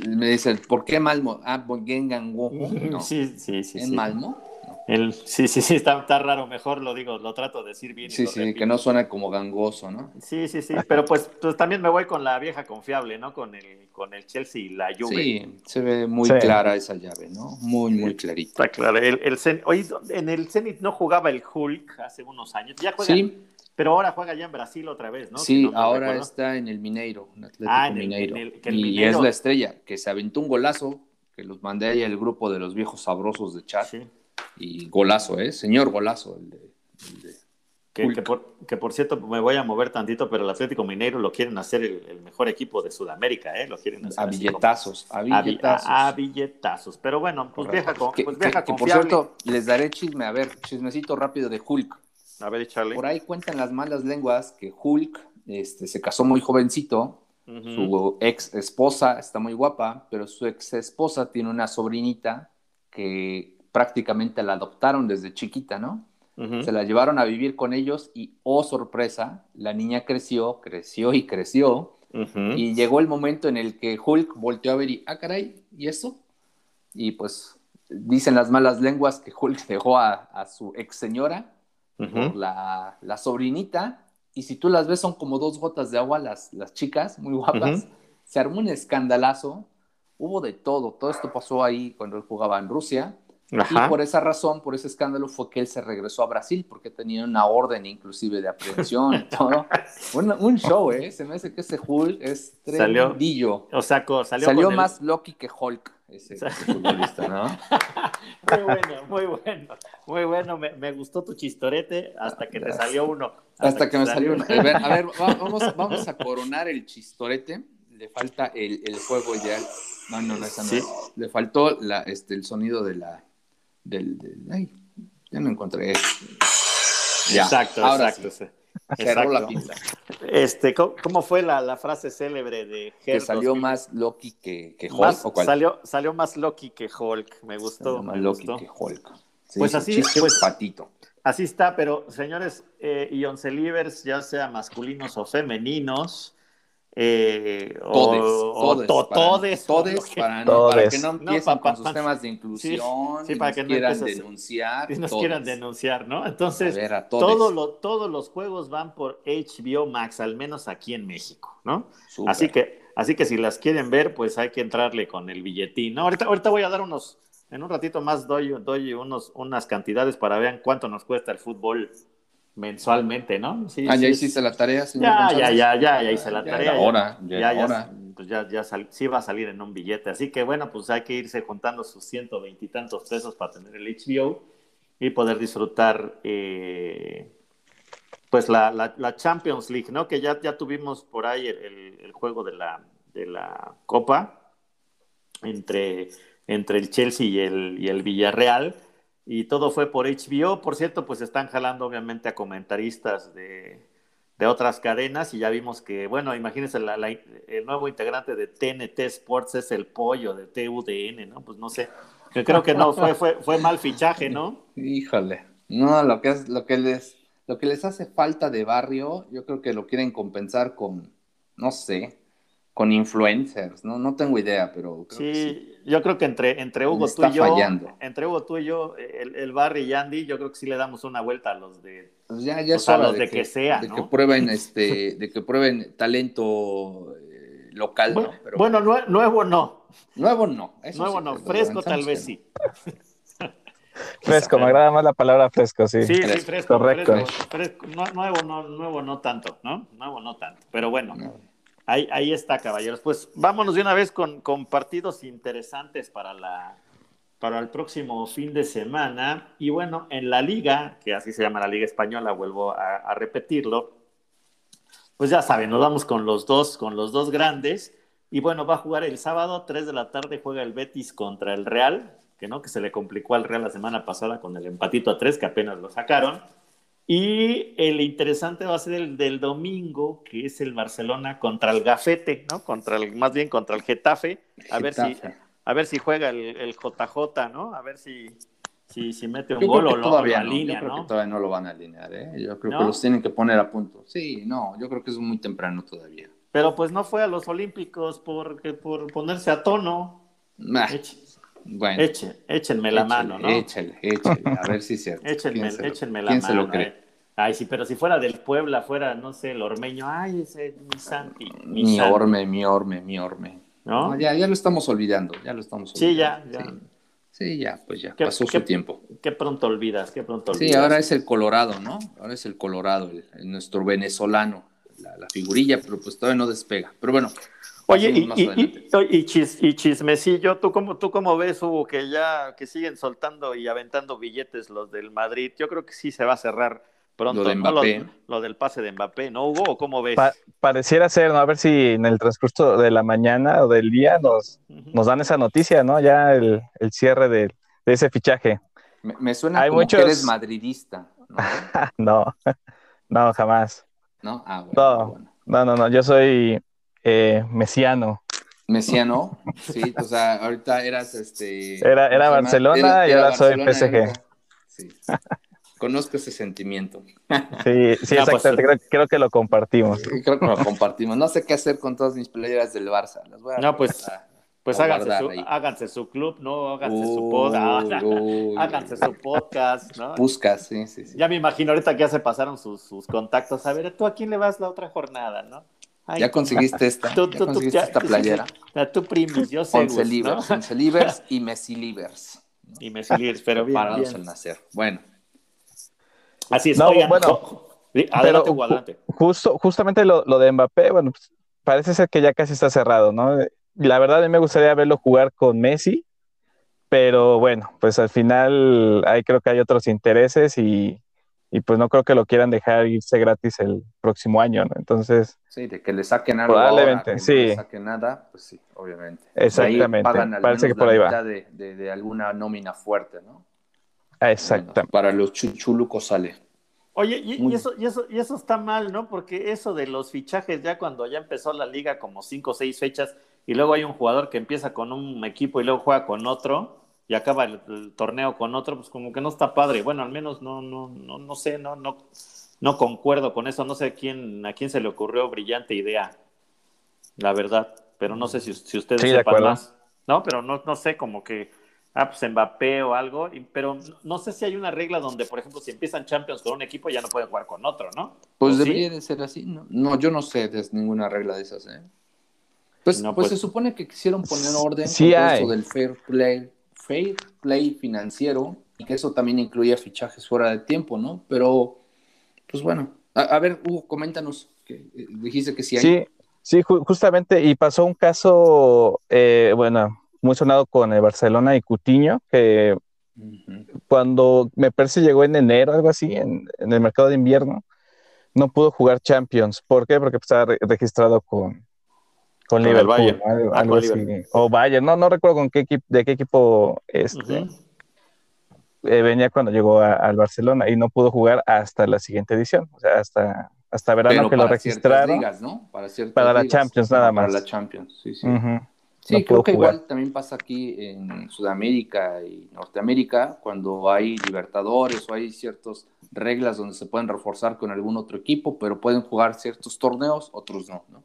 Me dicen, ¿por qué Malmo? Ah, Gengango. No. Sí, sí, sí. ¿En Malmo? El, sí, sí, sí, está, está, raro, mejor lo digo, lo trato de decir bien. Sí, sí, que no suena como gangoso, ¿no? Sí, sí, sí, pero pues, pues, también me voy con la vieja confiable, ¿no? Con el, con el Chelsea y la Juve. Sí, se ve muy clara esa llave, ¿no? Muy, muy clarita. Está claro. El, el en el Zenit no jugaba el Hulk hace unos años, ya juega, sí. pero ahora juega ya en Brasil otra vez, ¿no? Sí, ahora está en el Mineiro, un Atlético ah, Mineiro. y es la estrella, que se aventó un golazo, que los mandé ahí al grupo de los viejos sabrosos de chat. Sí y golazo, ¿eh? Señor golazo. El de, que, por, que, por, cierto, me voy a mover tantito, pero el Atlético Mineiro lo quieren hacer el, mejor equipo de Sudamérica, ¿eh? Lo quieren hacer a billetazos, a billetazos. A, billetazos. Pero bueno, pues vieja, con, pues que, por cierto, les daré chisme, a ver, chismecito rápido de Hulk. A ver, Charlie. Por ahí cuentan las malas lenguas que Hulk este, se casó muy jovencito. Su ex esposa está muy guapa, pero su ex esposa tiene una sobrinita que prácticamente la adoptaron desde chiquita, ¿no? Se la llevaron a vivir con ellos y, oh sorpresa, la niña creció, creció y creció. Y llegó el momento en el que Hulk volteó a ver y, ah, caray, ¿y eso? Y pues dicen las malas lenguas que Hulk dejó a, su ex señora por la, sobrinita. Y si tú las ves, son como dos gotas de agua las, las chicas, muy guapas. Se armó un escandalazo. Hubo de todo. Todo esto pasó ahí cuando él jugaba en Rusia. Y por esa razón, por ese escándalo, fue que él se regresó a Brasil, porque tenía una orden inclusive de aprehensión y todo. un, show, ¿eh? Se me hace que ese Hulk es tremendillo. o sea, salió, salió más Loki que Hulk, ese, futbolista, ¿no? muy bueno, muy bueno. Muy bueno, me, gustó tu chistorete hasta que te salió uno. Hasta, que, me salió uno. A ver, a ver vamos, vamos a coronar el chistorete. Le falta el, el juego ya. No, no, no, esa no. Le faltó la, este, el sonido de la del, ay, ya no encontré. exacto, exacto. Cerró la pinta. Este, ¿cómo, fue la, la, frase célebre de? Que salió más Loki que, que Hulk. ¿o Salió, salió más Loki que Hulk, me gustó. más Loki que Hulk. pues así, pues, patito. así está, pero señores eh, y oncelivers, ya sea masculinos o femeninos, eh, todes, o, todes, todes, para, para, que no empiecen con sus temas de inclusión, sí, para que no quieran denunciar, y nos quieran denunciar, ¿no? Entonces, todo lo, todos los juegos van por HBO Max, al menos aquí en México, ¿no? Así que, así que si las quieren ver, pues hay que entrarle con el billetín, ¿no? Ahorita, ahorita voy a dar unos, en un ratito más doy, doy unos, unas cantidades para vean cuánto nos cuesta el fútbol mensualmente, ¿no? Sí, ah, ya hiciste la tarea, señor. Ya, ya, ya, ya, ya hice la tarea. Ahora, ya, ya, pues ya, ya sí va a salir en un billete. Así que bueno, pues hay que irse juntando sus ciento veintitantos pesos para tener el HBO y poder disfrutar eh, pues la, la, Champions League, ¿no? Que ya, ya tuvimos por ahí el, el, juego de la, de la Copa entre, entre el Chelsea y el, y el Villarreal y todo fue por HBO. Por cierto, pues están jalando obviamente a comentaristas de, de otras cadenas y ya vimos que, bueno, imagínense, el nuevo integrante de TNT Sports es el pollo de TUDN, ¿no? Pues no sé, creo que no, fue, fue, fue mal fichaje, ¿no? Híjole, no, lo que, es, lo, que les, lo que les hace falta de barrio, yo creo que lo quieren compensar con, no sé, con influencers, ¿no? No tengo idea, pero sí, yo creo que entre, entre Hugo tú y yo, fallando. entre Hugo tú y yo, el, el, Barry y Andy, yo creo que sí le damos una vuelta a los de, pues ya, ya a los de, que, sea, de que prueben este, de que prueben talento eh, local, bueno, ¿no? Pero, bueno, nuevo no. Nuevo no. nuevo no, fresco tal vez sí. Fresco, me agrada más la palabra fresco, sí. Sí, sí, fresco. Correcto. Fresco, nuevo, no, nuevo no tanto, ¿no? Nuevo no tanto, pero bueno. Ahí, está, caballeros. Pues vámonos de una vez con, partidos interesantes para, el próximo fin de semana. Y bueno, en la liga, que así se llama la Liga Española, vuelvo a, repetirlo, pues ya saben, nos vamos con los dos, con los dos grandes. Y bueno, va a jugar el sábado, 3 de la tarde, juega el Betis contra el Real, que no, que se le complicó al Real la semana pasada con el empatito a 3, que apenas lo sacaron. Y el interesante va a ser el del domingo, que es el Barcelona contra el Gafete, ¿no? Contra el, más bien contra el Getafe. A ver si, a ver si juega el, JJ, ¿no? A ver si, si, si mete un gol o lo todavía no, yo creo Que todavía no lo van a alinear, ¿eh? Yo creo que los tienen que poner a punto. Sí, no, yo creo que es muy temprano todavía. Pero pues no fue a los Olímpicos por, por ponerse a tono. Bueno, échenme la mano, ¿no? Échenle, échenle, a ver si es cierto. échenme, échenme la ¿quién mano. se lo cree? Ay, sí, pero si fuera del Puebla, fuera, no sé, el ormeño, ay, ese mi Santi. Mi, orme, mi orme, mi orme. ¿No? ya, ya lo estamos olvidando, ya lo estamos olvidando. Sí, ya, ya. Sí. ya, pues ya, pasó su tiempo. Qué pronto olvidas, qué pronto olvidas. Sí, ahora es el Colorado, ¿no? Ahora es el Colorado, nuestro venezolano, la, la, figurilla, pero pues todavía no despega. Pero bueno, Oye, y, chismecillo, ¿tú cómo, ¿tú cómo ves, Hugo, que ya que siguen soltando y aventando billetes los del Madrid? Yo creo que sí se va a cerrar pronto. Lo, de Mbappé. Lo, del pase de Mbappé, ¿no, Hugo? ¿Cómo ves? pareciera ser, ¿no? A ver si en el transcurso de la mañana o del día nos, nos dan esa noticia, ¿no? Ya el, cierre de, ese fichaje. Me, suena como que eres madridista. ¿no? no, jamás. ¿No? Ah, no, no, no, no, yo soy eh, mesiano. Mesiano, sí, o sea, ahorita eras este. Era, era Barcelona y ahora soy PSG. Sí. Conozco ese sentimiento. Sí, sí, pues, exactamente. creo, que lo compartimos. Creo que lo compartimos. No sé qué hacer con todas mis playeras del Barça. no, pues, pues háganse, su, háganse, su, club, ¿no? Háganse su podcast. háganse su podcast, ¿no? Buscas, sí, sí, sí. Ya me imagino ahorita que ya se pasaron sus, sus contactos. A ver, ¿tú a quién le vas la otra jornada, no? Ya conseguiste esta, ya conseguiste esta playera. A tu primis, yo sé. Once Livers, Once Livers y Messi Livers. Y Messi Livers, pero bien. Para bien. nacer. Bueno. Así es. No, bueno, adelante, adelante. Justo, justamente lo, lo, de Mbappé, bueno, pues, parece ser que ya casi está cerrado, ¿no? La verdad, a mí me gustaría verlo jugar con Messi, pero bueno, pues al final ahí creo que hay otros intereses y, y pues no creo que lo quieran dejar irse gratis el próximo año, ¿no? Entonces... Sí, de que le saquen algo probablemente, ahora, sí. no le saquen nada, pues sí, obviamente. Exactamente, parece que por ahí va. De, de, de, alguna nómina fuerte, ¿no? Exactamente. para los chuchulucos sale. Oye, y, eso, y, eso, y eso está mal, ¿no? Porque eso de los fichajes, ya cuando ya empezó la liga como cinco o seis fechas, y luego hay un jugador que empieza con un equipo y luego juega con otro, y acaba el, torneo con otro, pues como que no está padre. Bueno, al menos no, no, no, no sé, no, no, no concuerdo con eso. No sé quién, a quién se le ocurrió brillante idea, la verdad. Pero no sé si, si ustedes sepan más. No, pero no, no sé, como que, ah, pues Mbappé o algo. pero no sé si hay una regla donde, por ejemplo, si empiezan Champions con un equipo, ya no pueden jugar con otro, ¿no? Pues debería de ser así, ¿no? No, yo no sé de ninguna regla de esas, ¿eh? Pues, pues, pues, se supone que quisieron poner orden sí con eso del fair play fair play financiero y que eso también incluía fichajes fuera de tiempo, ¿no? Pero, pues bueno, a, ver, Hugo, coméntanos, que eh, dijiste que sí hay. Sí, sí, justamente, y pasó un caso, eh, bueno, muy sonado con el Barcelona y Cutiño, que cuando me parece llegó en enero, algo así, en, el mercado de invierno, no pudo jugar Champions. ¿Por qué? Porque estaba registrado con, con, Liverpool. Ah, o Bayern, no, no recuerdo con qué equipo, de qué equipo este, eh, venía cuando llegó al Barcelona y no pudo jugar hasta la siguiente edición, o sea, hasta, hasta verano que lo registraron. Para, para la Champions nada más. Para la Champions, sí, sí. Sí, creo que igual también pasa aquí en Sudamérica y Norteamérica, cuando hay libertadores o hay ciertas reglas donde se pueden reforzar con algún otro equipo, pero pueden jugar ciertos torneos, otros no, ¿no?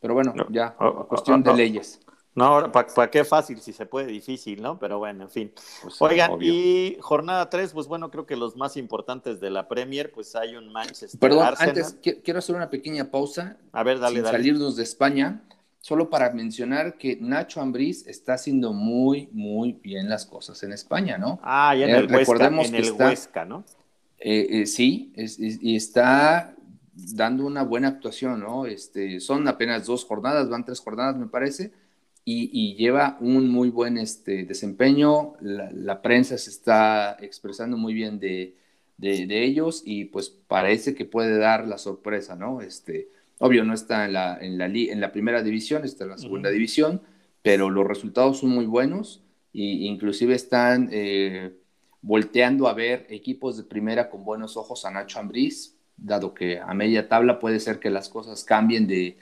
Pero bueno, ya, cuestión de leyes. No, ¿para qué fácil? Si se puede, difícil, ¿no? Pero bueno, en fin. Pues Oigan, y jornada 3, pues bueno, creo que los más importantes de la Premier, pues hay un Manchester. Perdón, antes quiero hacer una pequeña pausa. A ver, dale, sin dale. salirnos de España solo para mencionar que Nacho Ambriz está haciendo muy, muy bien las cosas en España, ¿no? Ah, ya en el, Recordemos Huesca, ¿no? Eh, eh, sí, y está dando una buena actuación, ¿no? Este, son apenas dos jornadas, van tres jornadas, me parece, y, lleva un muy buen este, desempeño. La, prensa se está expresando muy bien de, de, ellos y pues parece que puede dar la sorpresa, ¿no? Este, Obvio, no está en la, en la, en la primera división, está en la segunda división, pero los resultados son muy buenos e inclusive están eh, volteando a ver equipos de primera con buenos ojos a Nacho Ambriz, dado que a media tabla puede ser que las cosas cambien de...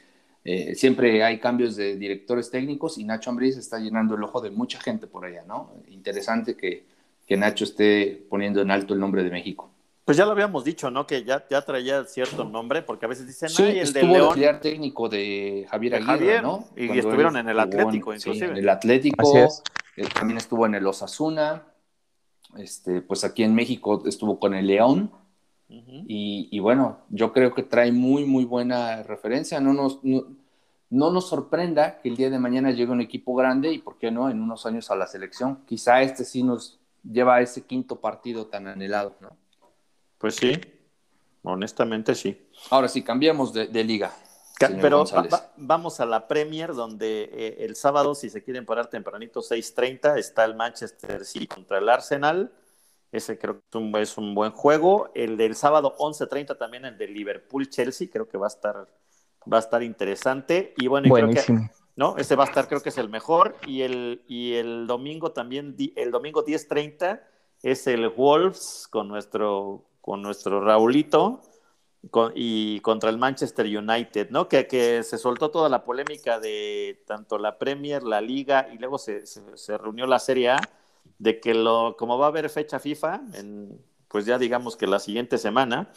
Eh, siempre hay cambios de directores técnicos y Nacho Ambriz está llenando el ojo de mucha gente por allá, ¿no? Interesante que, que Nacho esté poniendo en alto el nombre de México. Pues ya lo habíamos dicho, ¿no? Que ya, ya traía cierto nombre, porque a veces dicen, sí, el de León. el técnico de Javier Aguirre, ¿no? Y estuvieron en el Atlético, inclusive. en el Atlético, eh, también estuvo en el Osasuna, este, pues aquí en México estuvo con el León. Y, bueno, yo creo que trae muy, muy buena referencia. No nos, no, no nos sorprenda que el día de mañana llegue un equipo grande y, ¿por qué no?, en unos años a la selección. Quizá este sí nos lleva a ese quinto partido tan anhelado, ¿no? Pues sí, honestamente sí. Ahora sí, cambiamos de, liga. Pero vamos a la Premier, donde eh, el sábado, si se quieren parar tempranito, 6:30, está el Manchester City contra el Arsenal. Ese creo que es un, buen juego. El del sábado 11:30 también el de Liverpool-Chelsea, creo que va a estar va a estar interesante. Y bueno, creo que, ¿no? Ese va a estar, creo que es el mejor. Y el, y el domingo también, el domingo 10:30 es el Wolves con nuestro con nuestro Raulito y contra el Manchester United, ¿no? Que, que, se soltó toda la polémica de tanto la Premier, la Liga y luego se, se, reunió la Serie A de que lo, como va a haber fecha FIFA, en, pues ya digamos que la siguiente semana,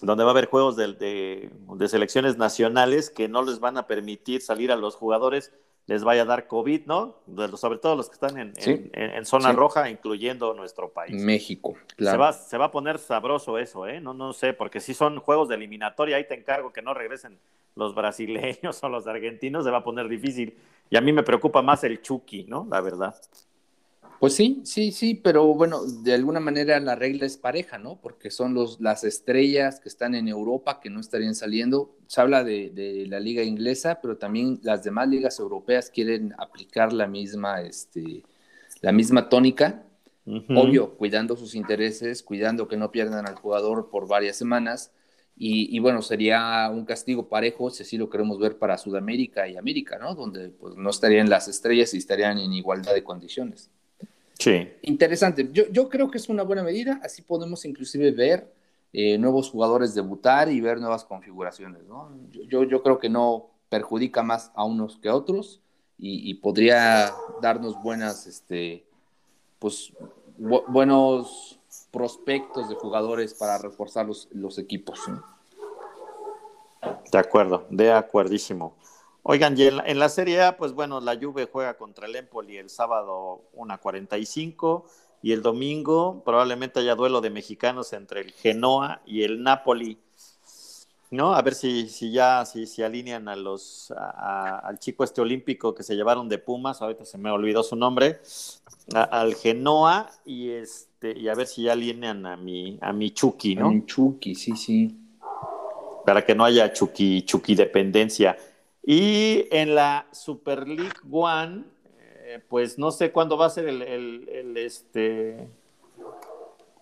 donde va a haber juegos de, de, selecciones nacionales que no les van a permitir salir a los jugadores les vaya a dar COVID, ¿no? sobre todo los que están en, en, zona roja, incluyendo nuestro país. México, claro. Se va, se va a poner sabroso eso, ¿eh? No, no sé, porque si son juegos de eliminatoria, ahí te encargo que no regresen los brasileños o los argentinos, se va a poner difícil. Y a mí me preocupa más el Chucky, ¿no? La verdad. Pues sí, sí, sí, pero bueno, de alguna manera la regla es pareja, ¿no? Porque son los, las estrellas que están en Europa que no estarían saliendo. Se habla de, la liga inglesa, pero también las demás ligas europeas quieren aplicar la misma, este, la misma tónica. Obvio, cuidando sus intereses, cuidando que no pierdan al jugador por varias semanas. Y, bueno, sería un castigo parejo si así lo queremos ver para Sudamérica y América, ¿no? Donde pues, no estarían las estrellas y estarían en igualdad de condiciones. Sí. Interesante. Yo, yo creo que es una buena medida. Así podemos inclusive ver eh, nuevos jugadores debutar y ver nuevas configuraciones. ¿no? Yo, yo, creo que no perjudica más a unos que a otros y, podría darnos buenas, este, pues, buenos prospectos de jugadores para reforzar los, los equipos. De acuerdo, de acuerdísimo. Oigan, y en la, Serie A, pues bueno, la Juve juega contra el Empoli el sábado 1.45 y el domingo probablemente haya duelo de mexicanos entre el Genoa y el Napoli. ¿No? A ver si, si ya si, si alinean a los al chico este olímpico que se llevaron de Pumas, ahorita se me olvidó su nombre, al Genoa y este y a ver si ya alinean a mi a mi Chucky, ¿no? A mi Chucky, sí, sí. Para que no haya Chucky Chucky dependencia. Y en la Super League One, eh, pues no sé cuándo va a ser el, este,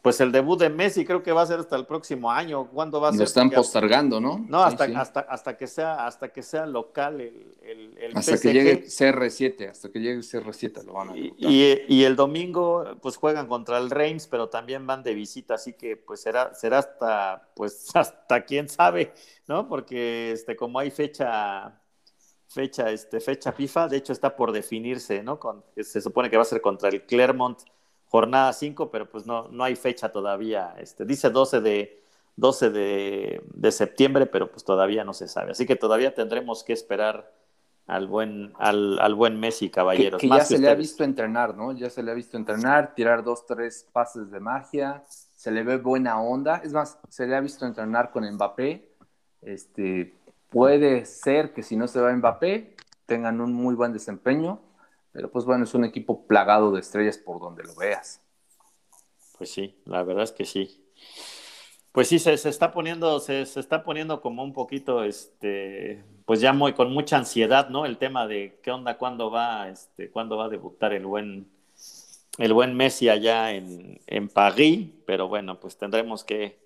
pues el debut de Messi creo que va a ser hasta el próximo año. ¿Cuándo va a ser? Lo están postergando, ¿no? No, hasta, hasta, hasta que sea, hasta que sea local el, el, Hasta que llegue CR7, hasta que llegue CR7 lo van a y, y, el domingo, pues juegan contra el Reims, pero también van de visita, así que pues será, será hasta, pues hasta quién sabe, ¿no? Porque este, como hay fecha fecha, este, fecha FIFA, de hecho está por definirse, ¿no? Con, se supone que va a ser contra el Clermont jornada 5, pero pues no, no hay fecha todavía. Este, dice 12 de, 12 de, septiembre, pero pues todavía no se sabe. Así que todavía tendremos que esperar al buen, al, al buen Messi, caballeros. Que, ya se le ha visto entrenar, ¿no? Ya se le ha visto entrenar, tirar dos, tres pases de magia, se le ve buena onda. Es más, se le ha visto entrenar con Mbappé. Este, puede ser que si no se va Mbappé, tengan un muy buen desempeño pero pues bueno, es un equipo plagado de estrellas por donde lo veas. Pues sí, la verdad es que sí. Pues sí, se, está poniendo, se, está poniendo como un poquito, este, pues ya muy, con mucha ansiedad, ¿no? El tema de qué onda, cuándo va, este, cuándo va a debutar el buen, el buen Messi allá en, en París, pero bueno, pues tendremos que,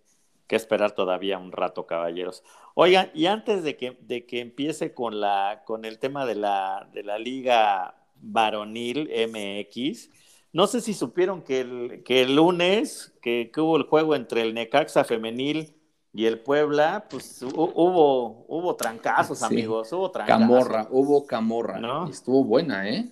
que, esperar todavía un rato, caballeros. Oigan, y antes de que, de que empiece con la, con el tema de la, de la liga varonil MX. No sé si supieron que el, que el lunes que, hubo el juego entre el Necaxa femenil y el Puebla, pues hubo, hubo trancazos, amigos, hubo trancazos. Camorra, hubo camorra. ¿no? Estuvo buena, ¿eh?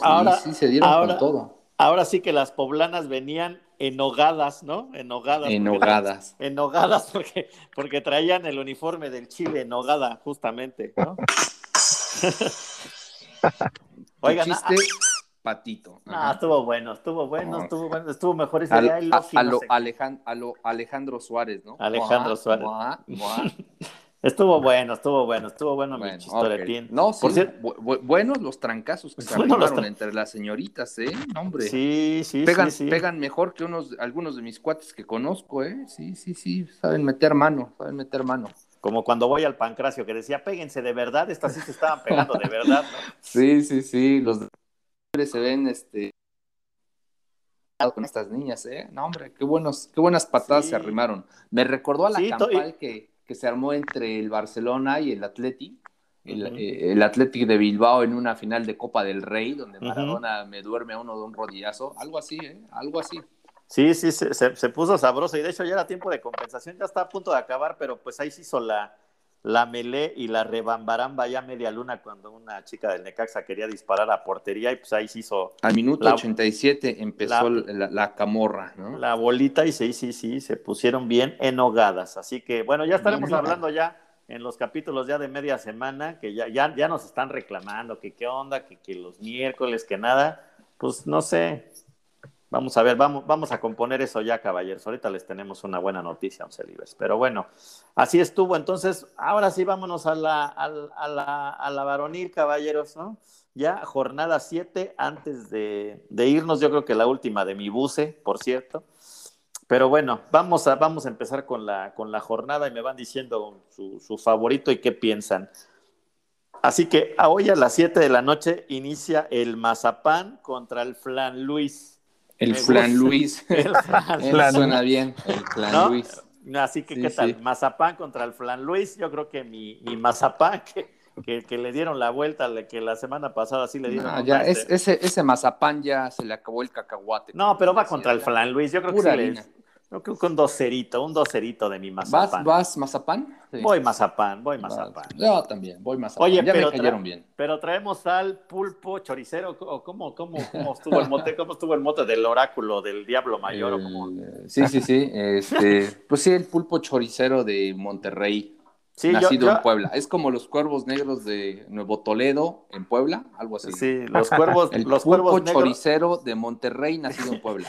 ahora, sí, se dieron con todo. Ahora sí que las poblanas venían enogadas, ¿no? Enogadas. Enogadas. Enogadas porque, porque traían el uniforme del Chile enogada, justamente, ¿no? Oigan, chiste patito. No, estuvo bueno, estuvo bueno, estuvo bueno, estuvo mejor ese día. A, lo, Alejandro Suárez, ¿no? Alejandro Suárez. Estuvo bueno, estuvo bueno, estuvo bueno, mi chistoretín. No, sí, buenos los trancazos que se armaron entre las señoritas, ¿eh? hombre. Sí, sí, pegan, sí, Pegan mejor que unos, algunos de mis cuates que conozco, ¿eh? Sí, sí, sí, saben meter mano, saben meter mano como cuando voy al pancracio que decía, péguense de verdad, estas sí se estaban pegando de verdad, ¿no? Sí, sí, sí, los hombres se ven este con estas niñas, ¿eh? No, hombre, qué buenos, qué buenas patadas se arrimaron. Me recordó a la campal que, que, se armó entre el Barcelona y el Atleti, el, el Athletic de Bilbao en una final de Copa del Rey, donde Maradona me duerme a uno de un rodillazo, algo así, ¿eh? Algo así. Sí, sí, se, se, puso sabroso y de hecho ya era tiempo de compensación, ya está a punto de acabar, pero pues ahí se hizo la, la melé y la rebambaramba ya media luna cuando una chica del Necaxa quería disparar a portería y pues ahí se hizo... Al minuto 87 empezó la, camorra, ¿no? La bolita y sí, sí, sí, se pusieron bien enogadas. Así que bueno, ya estaremos hablando ya en los capítulos ya de media semana, que ya, ya, ya nos están reclamando que qué onda, que, que los miércoles, que nada, pues no sé, Vamos a ver, vamos, vamos a componer eso ya, caballeros. Ahorita les tenemos una buena noticia, Once Libres. Pero bueno, así estuvo. Entonces, ahora sí vámonos a la, a, la, a la varonil, caballeros, ¿no? Ya jornada 7, antes de, irnos, yo creo que la última de mi buce, por cierto. Pero bueno, vamos a, vamos a empezar con la, con la jornada y me van diciendo su, su favorito y qué piensan. Así que hoy a las 7 de la noche inicia el Mazapán contra el Flan Luis. El flan Luis. El flan. Suena bien, el flan Luis. Así que, ¿qué tal? Mazapán contra el flan Luis. Yo creo que mi, mi mazapán, que, que, le dieron la vuelta, que la semana pasada sí le dieron. No, ya, ese, ese mazapán ya se le acabó el cacahuate. No, pero va contra el flan Luis. Yo creo que sí le, Creo que un docerito, un docerito de mi mazapán. ¿Vas, vas mazapán? Voy mazapán, voy mazapán. Yo también, voy mazapán. Oye, ya pero me cayeron bien. Pero traemos al pulpo choricero, ¿cómo, cómo, cómo estuvo el mote? ¿Cómo estuvo el mote del oráculo del diablo mayor? Sí, sí, sí. Este, pues sí, el pulpo choricero de Monterrey. nacido en Puebla. Es como los cuervos negros de Nuevo Toledo, en Puebla, algo así. Sí, los cuervos, el los pulpo cuervos choricero de Monterrey, nacido en Puebla.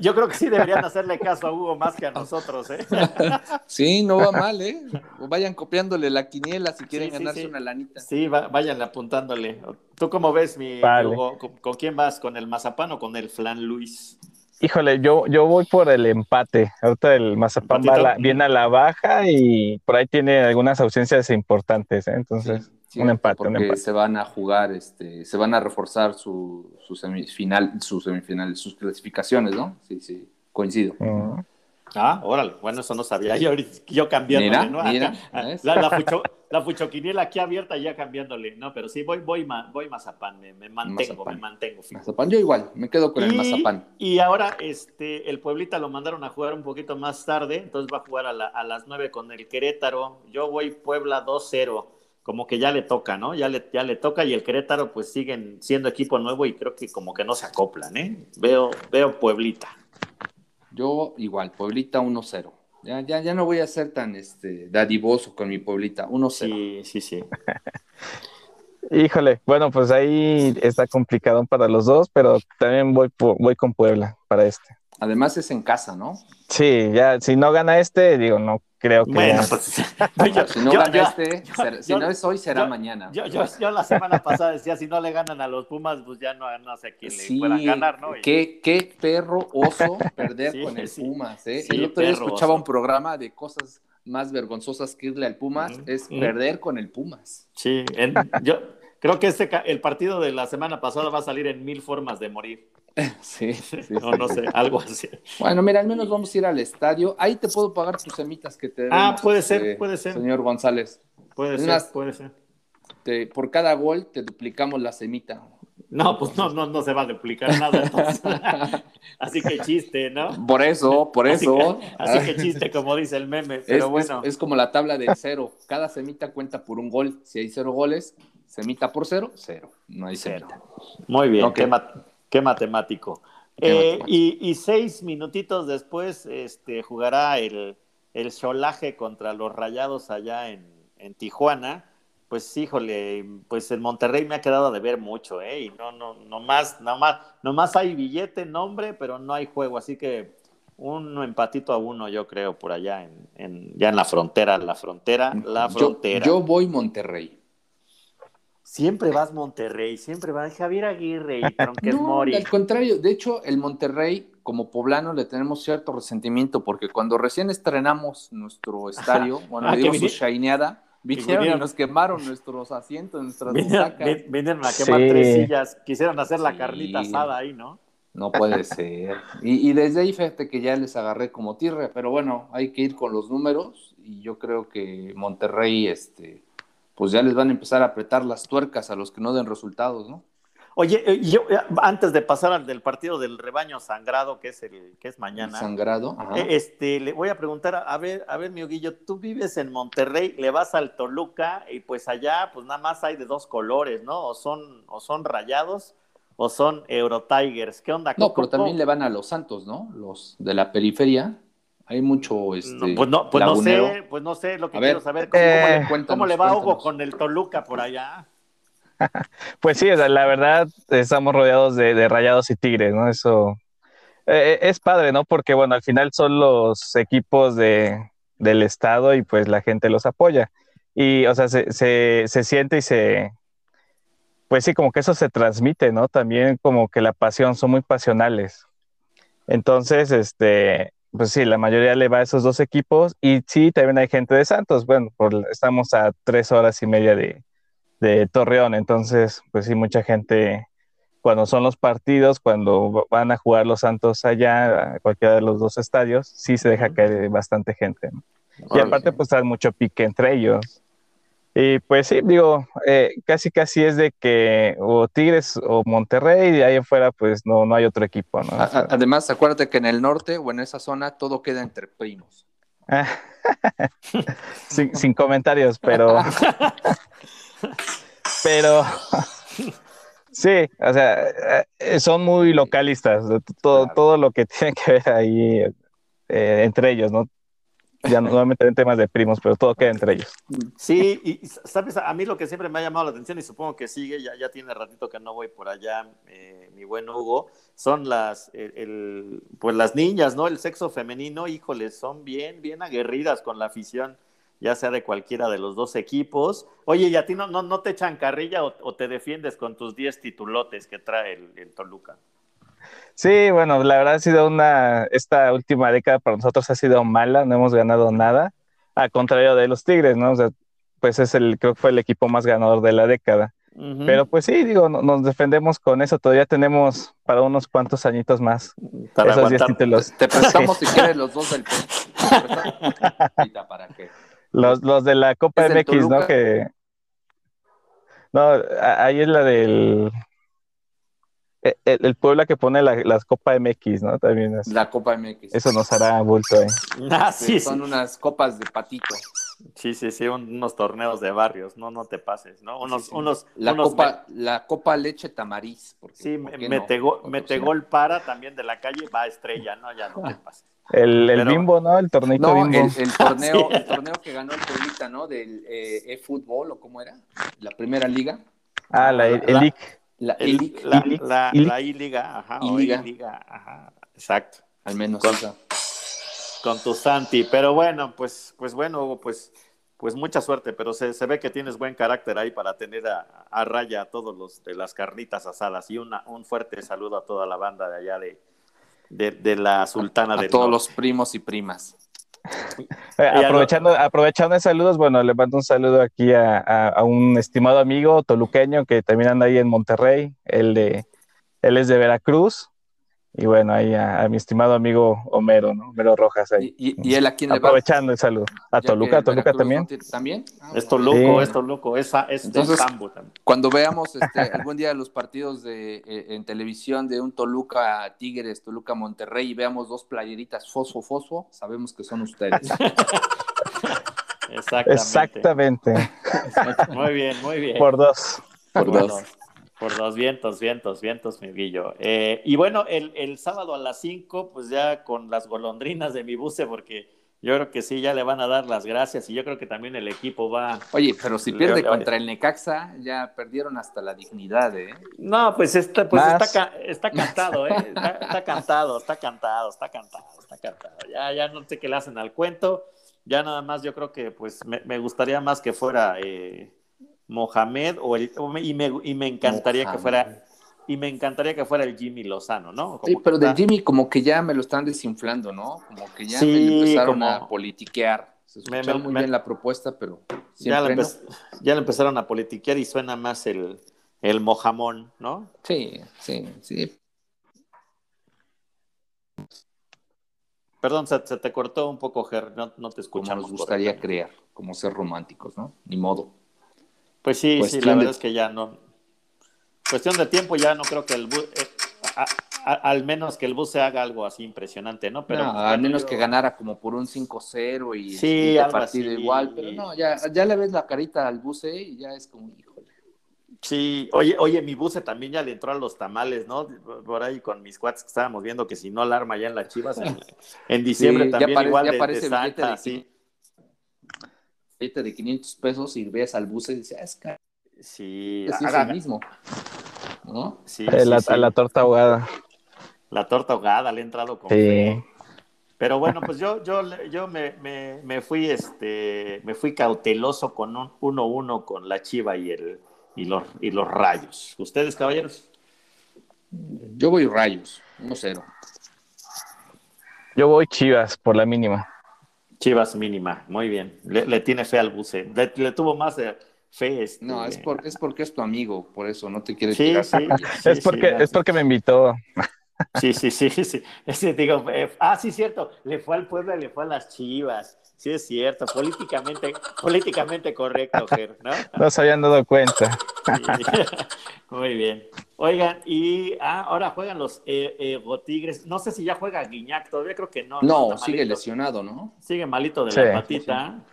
Yo creo que sí deberían hacerle caso a Hugo más que a nosotros, ¿eh? Sí, no va mal, ¿eh? Vayan copiándole la quiniela si quieren ganarse una lanita. Sí, vayan apuntándole. ¿Tú cómo ves, mi Hugo? ¿Con, quién vas? ¿Con el mazapán o con el flan Luis? Híjole, yo, yo voy por el empate. Ahorita el mazapán va viene a la baja y por ahí tiene algunas ausencias importantes, ¿eh? Entonces. Un empate, porque se van a jugar, este, se van a reforzar su, su semifinal, sus semifinales, sus clasificaciones, ¿no? Sí, sí, coincido. Ah, órale, bueno, eso no sabía yo, yo cambiándole, ¿no? Mira, la, la, fucho, la, fuchoquiniela aquí abierta ya cambiándole, ¿no? Pero sí, voy, voy, voy mazapán, me, me mantengo, me mantengo. Mazapán, yo igual, me quedo con el mazapán. Y ahora, este, el Pueblita lo mandaron a jugar un poquito más tarde, entonces va a jugar a, a las 9 con el Querétaro. Yo voy Puebla 2-0 como que ya le toca, ¿no? Ya le, ya le toca y el Querétaro pues siguen siendo equipo nuevo y creo que como que no se acoplan, ¿eh? Veo, veo Pueblita. Yo igual, Pueblita 1-0. Ya, ya, ya no voy a ser tan este, dadivoso con mi Pueblita, 1-0. Sí, sí, sí. Híjole, bueno, pues ahí está complicado para los dos, pero también voy, voy con Puebla para este. Además es en casa, ¿no? Sí, ya, si no gana este, digo, no creo que. Bueno, pues si no gana este, si no es hoy, será mañana. Yo, yo, la semana pasada decía, si no le ganan a los Pumas, pues ya no, no sé a quién le puedan ganar, ¿no? Qué, qué perro oso perder con el Pumas, ¿eh? el otro día escuchaba un programa de cosas más vergonzosas que irle al Pumas, es perder con el Pumas. Sí, yo creo que este, el partido de la semana pasada va a salir en mil formas de morir. Sí, sí, no, no sé, algo así. Bueno, mira, al menos vamos a ir al estadio. Ahí te puedo pagar tus semitas que te Ah, puede ser, este, puede ser. Señor González. Puede ser, puede ser. por cada gol te duplicamos la semita. No, pues no, no, no se va a duplicar nada. así que chiste, ¿no? Por eso, por eso. Así que, chiste, como dice el meme. Pero es, bueno. Es, como la tabla del cero. Cada semita cuenta por un gol. Si hay cero goles, semita por cero, cero. No hay cero. Muy bien. ¿Qué, Qué matemático. Eh, y, seis minutitos después este, jugará el, el Solaje contra los Rayados allá en, Tijuana. Pues híjole, pues el Monterrey me ha quedado de ver mucho, ¿eh? Y no, no, no más, no más, no más hay billete, nombre, pero no hay juego. Así que un empatito a uno, yo creo, por allá, en, ya en la frontera, la frontera, la frontera. yo voy Monterrey. Siempre vas Monterrey, siempre vas Javier Aguirre y Tronques no, Al contrario, de hecho, el Monterrey, como poblano, le tenemos cierto resentimiento porque cuando recién estrenamos nuestro estadio, bueno, ah, digo su shineada, vinieron, y nos quemaron nuestros asientos, nuestras vinieron, vinieron a quemar tres sillas, quisieron hacer la carnita asada ahí, ¿no? No puede ser. Y, y, desde ahí fíjate que ya les agarré como tierra, pero bueno, hay que ir con los números y yo creo que Monterrey, este pues ya les van a empezar a apretar las tuercas a los que no den resultados, ¿no? Oye, eh, yo eh, antes de pasar al del partido del rebaño sangrado, que es el que es mañana. sangrado, eh, este, le voy a preguntar, a ver, a ver, mi Guillo, tú vives en Monterrey, le vas al Toluca, y pues allá, pues nada más hay de dos colores, ¿no? O son, o son rayados, o son Euro Tigers. ¿Qué onda? No, pero también le van a los Santos, ¿no? Los de la periferia. Hay mucho este, pues no, pues no sé, pues no sé lo que quiero saber. ¿Cómo, le, cómo le, va Hugo con el Toluca por allá? pues sí, la verdad, estamos rodeados de, rayados y tigres, ¿no? Eso eh, es padre, ¿no? Porque, bueno, al final son los equipos de, del Estado y pues la gente los apoya. Y, o sea, se, se, se siente y se, pues sí, como que eso se transmite, ¿no? También como que la pasión, son muy pasionales. Entonces, este, pues sí, la mayoría le va a esos dos equipos y sí, también hay gente de Santos. Bueno, estamos a tres horas y media de, Torreón, entonces, pues sí, mucha gente, cuando son los partidos, cuando van a jugar los Santos allá, a cualquiera de los dos estadios, sí se deja caer bastante gente. Y aparte, pues hay mucho pique entre ellos. Y pues sí, digo, eh, casi casi es de que o Tigres o Monterrey, y ahí afuera pues no, no hay otro equipo, ¿no? Además, acuérdate que en el norte o en esa zona todo queda entre primos. sin, comentarios, pero... pero... sí, o sea, eh, son muy localistas, todo, todo lo que tiene que ver ahí eh, entre ellos, ¿no? Ya no en temas de primos, pero todo queda entre ellos. Sí, y sabes, a mí lo que siempre me ha llamado la atención, y supongo que sigue, ya, ya tiene ratito que no voy por allá, eh, mi buen Hugo, son las, el, pues las niñas, ¿no? El sexo femenino, híjole, son bien, bien aguerridas con la afición, ya sea de cualquiera de los dos equipos. Oye, ¿y a ti no, no, no te echan carrilla o, te defiendes con tus 10 titulotes que trae el Toluca? Sí, bueno, la verdad ha sido una, esta última década para nosotros ha sido mala, no hemos ganado nada, al contrario de los Tigres, ¿no? O sea, pues es el, creo que fue el equipo más ganador de la década. Pero pues sí, digo, nos defendemos con eso. Todavía tenemos para unos cuantos añitos más. Para esos 10 títulos. Te prestamos si quieres los dos del para qué. Los, los de la Copa MX, ¿no? Que... No, ahí es la del e, e, el, Puebla que pone la, las Copa MX, ¿no? También es. La Copa MX. Eso nos hará bulto, ¿eh? Ah, sí, son unas copas de patito. Sí, sí, sí, unos torneos de barrios, no, no te pases, ¿no? Unos, unos, la copa, la copa leche tamariz. sí, Metegol, para también de la calle va a estrella, ¿no? Ya no te pases. El, el bimbo, ¿no? El torneo no, El, el, torneo, el torneo que ganó el Pueblita, ¿no? Del eh, e-fútbol, ¿o cómo era? La primera liga. Ah, la, el, el la I-Liga, ajá, I-Liga. ajá, exacto. Al menos. Con, con, tu Santi, pero bueno, pues, pues bueno, pues, pues mucha suerte, pero se, se ve que tienes buen carácter ahí para tener a, a, raya a todos los de las carnitas asadas y una, un fuerte saludo a toda la banda de allá de, de, de la Sultana de del todos los primos y primas. Eh, aprovechando, aprovechando de saludos, bueno, le mando un saludo aquí a, un estimado amigo toluqueño que también anda ahí en Monterrey. Él, de, él es de Veracruz y bueno, ahí a, mi estimado amigo Homero, ¿no? Homero Rojas ahí. ¿Y, él a quién le va? Aprovechando el saludo. A Toluca, a Toluca también. ¿También? Ah, es Toluco, es Toluco, es, es Entonces, también. Cuando veamos este, algún día los partidos de, eh, en televisión de un Toluca Tigres, Toluca Monterrey y veamos dos playeritas fosfo fosfo, sabemos que son ustedes. Exactamente. Exactamente. Muy bien, muy bien. Por dos. Por dos. Por dos vientos, vientos, vientos, mi guillo. Eh, y bueno, el, el, sábado a las 5, pues ya con las golondrinas de mi buce, porque yo creo que sí, ya le van a dar las gracias y yo creo que también el equipo va. Oye, pero si pierde contra el Necaxa, ya perdieron hasta la dignidad, ¿eh? No, pues está, pues está, está, cantado, ¿eh? Está, cantado, está cantado, está cantado, está cantado. Ya, ya no sé qué le hacen al cuento. Ya nada más yo creo que pues me, me gustaría más que fuera. Eh, Mohamed o el, y, me, y me encantaría que fuera y me encantaría que fuera el Jimmy Lozano, ¿no? sí, pero de Jimmy como que ya me lo están desinflando, ¿no? Como que ya me empezaron a politiquear. Se escuchó muy bien la propuesta, pero ya, le ya empezaron a politiquear y suena más el, el mojamón, ¿no? Sí, sí, sí. Perdón, se, te cortó un poco, Ger, no, no te escuchamos. Como nos gustaría crear, como ser románticos, ¿no? Ni modo. Pues sí, sí, la verdad es que ya no. Cuestión de tiempo, ya no creo que el bus, eh, al menos que el bus se haga algo así impresionante, ¿no? Pero al menos que ganara como por un 5-0 y sí, el partido igual, pero no, ya, ya le ves la carita al buce y ya es como, híjole. Sí, oye, oye, mi buce también ya le entró a los tamales, ¿no? Por ahí con mis cuates que estábamos viendo que si no alarma ya en las chivas, en, diciembre también ya igual ya de, Santa, sí de 500 pesos y ves al bus y dices, ah, es caro. Sí, es el mismo. ¿No? Sí, la, A la torta ahogada. La torta ahogada le he entrado con sí. Pero bueno, pues yo, yo, yo me, me, me, fui este, me fui cauteloso con un 1-1 con la Chiva y el y los, y los rayos. ¿Ustedes, caballeros? Yo voy rayos, 1-0. Yo voy Chivas por la mínima. Chivas mínima, muy bien. Le, tiene fe al buce. Le, tuvo más fe. Este... No, es, por, es porque es tu amigo, por eso no te quiere sí, sí, es, porque, es porque me invitó. Sí, sí, sí, sí. digo, eh, ah, sí, cierto. Le fue al pueblo y le fue a las chivas. Sí, es cierto. Políticamente, políticamente correcto, Ger, ¿no? No se habían dado cuenta. Muy bien. Oigan, y ah, ahora juegan los eh, Tigres. No sé si ya juega Guiñac, todavía creo que no. No, sigue lesionado, ¿no? Sigue malito de la patita.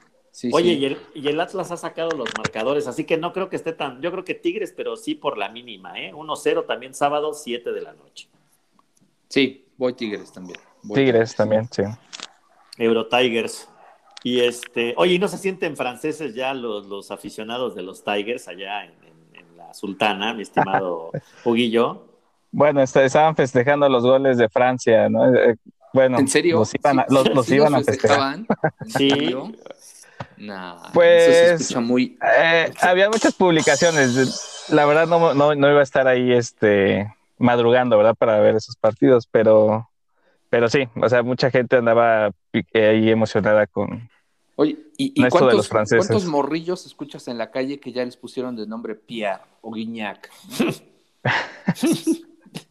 Oye, Y, el, y, el, Atlas ha sacado los marcadores, así que no creo que esté tan. Yo creo que Tigres, pero sí por la mínima, ¿eh? 1-0 también sábado, 7 de la noche. Sí, voy Tigres también. tigres, también, sí. Euro Tigers. Y este, oye, ¿no se sienten franceses ya los, los aficionados de los Tigers allá en, Sultana, mi estimado Huguillo. Bueno, estaban festejando los goles de Francia, ¿no? Eh, bueno, ¿En serio? los iban a, los, iban a festejar. Sí. pues muy... Eh, había muchas publicaciones. La verdad no, no, no, iba a estar ahí este madrugando, ¿verdad? Para ver esos partidos, pero, pero sí, o sea, mucha gente andaba ahí emocionada con, Oye, ¿y, cuántos, cuántos, morrillos escuchas en la calle que ya les pusieron de nombre Pierre o Guiñac?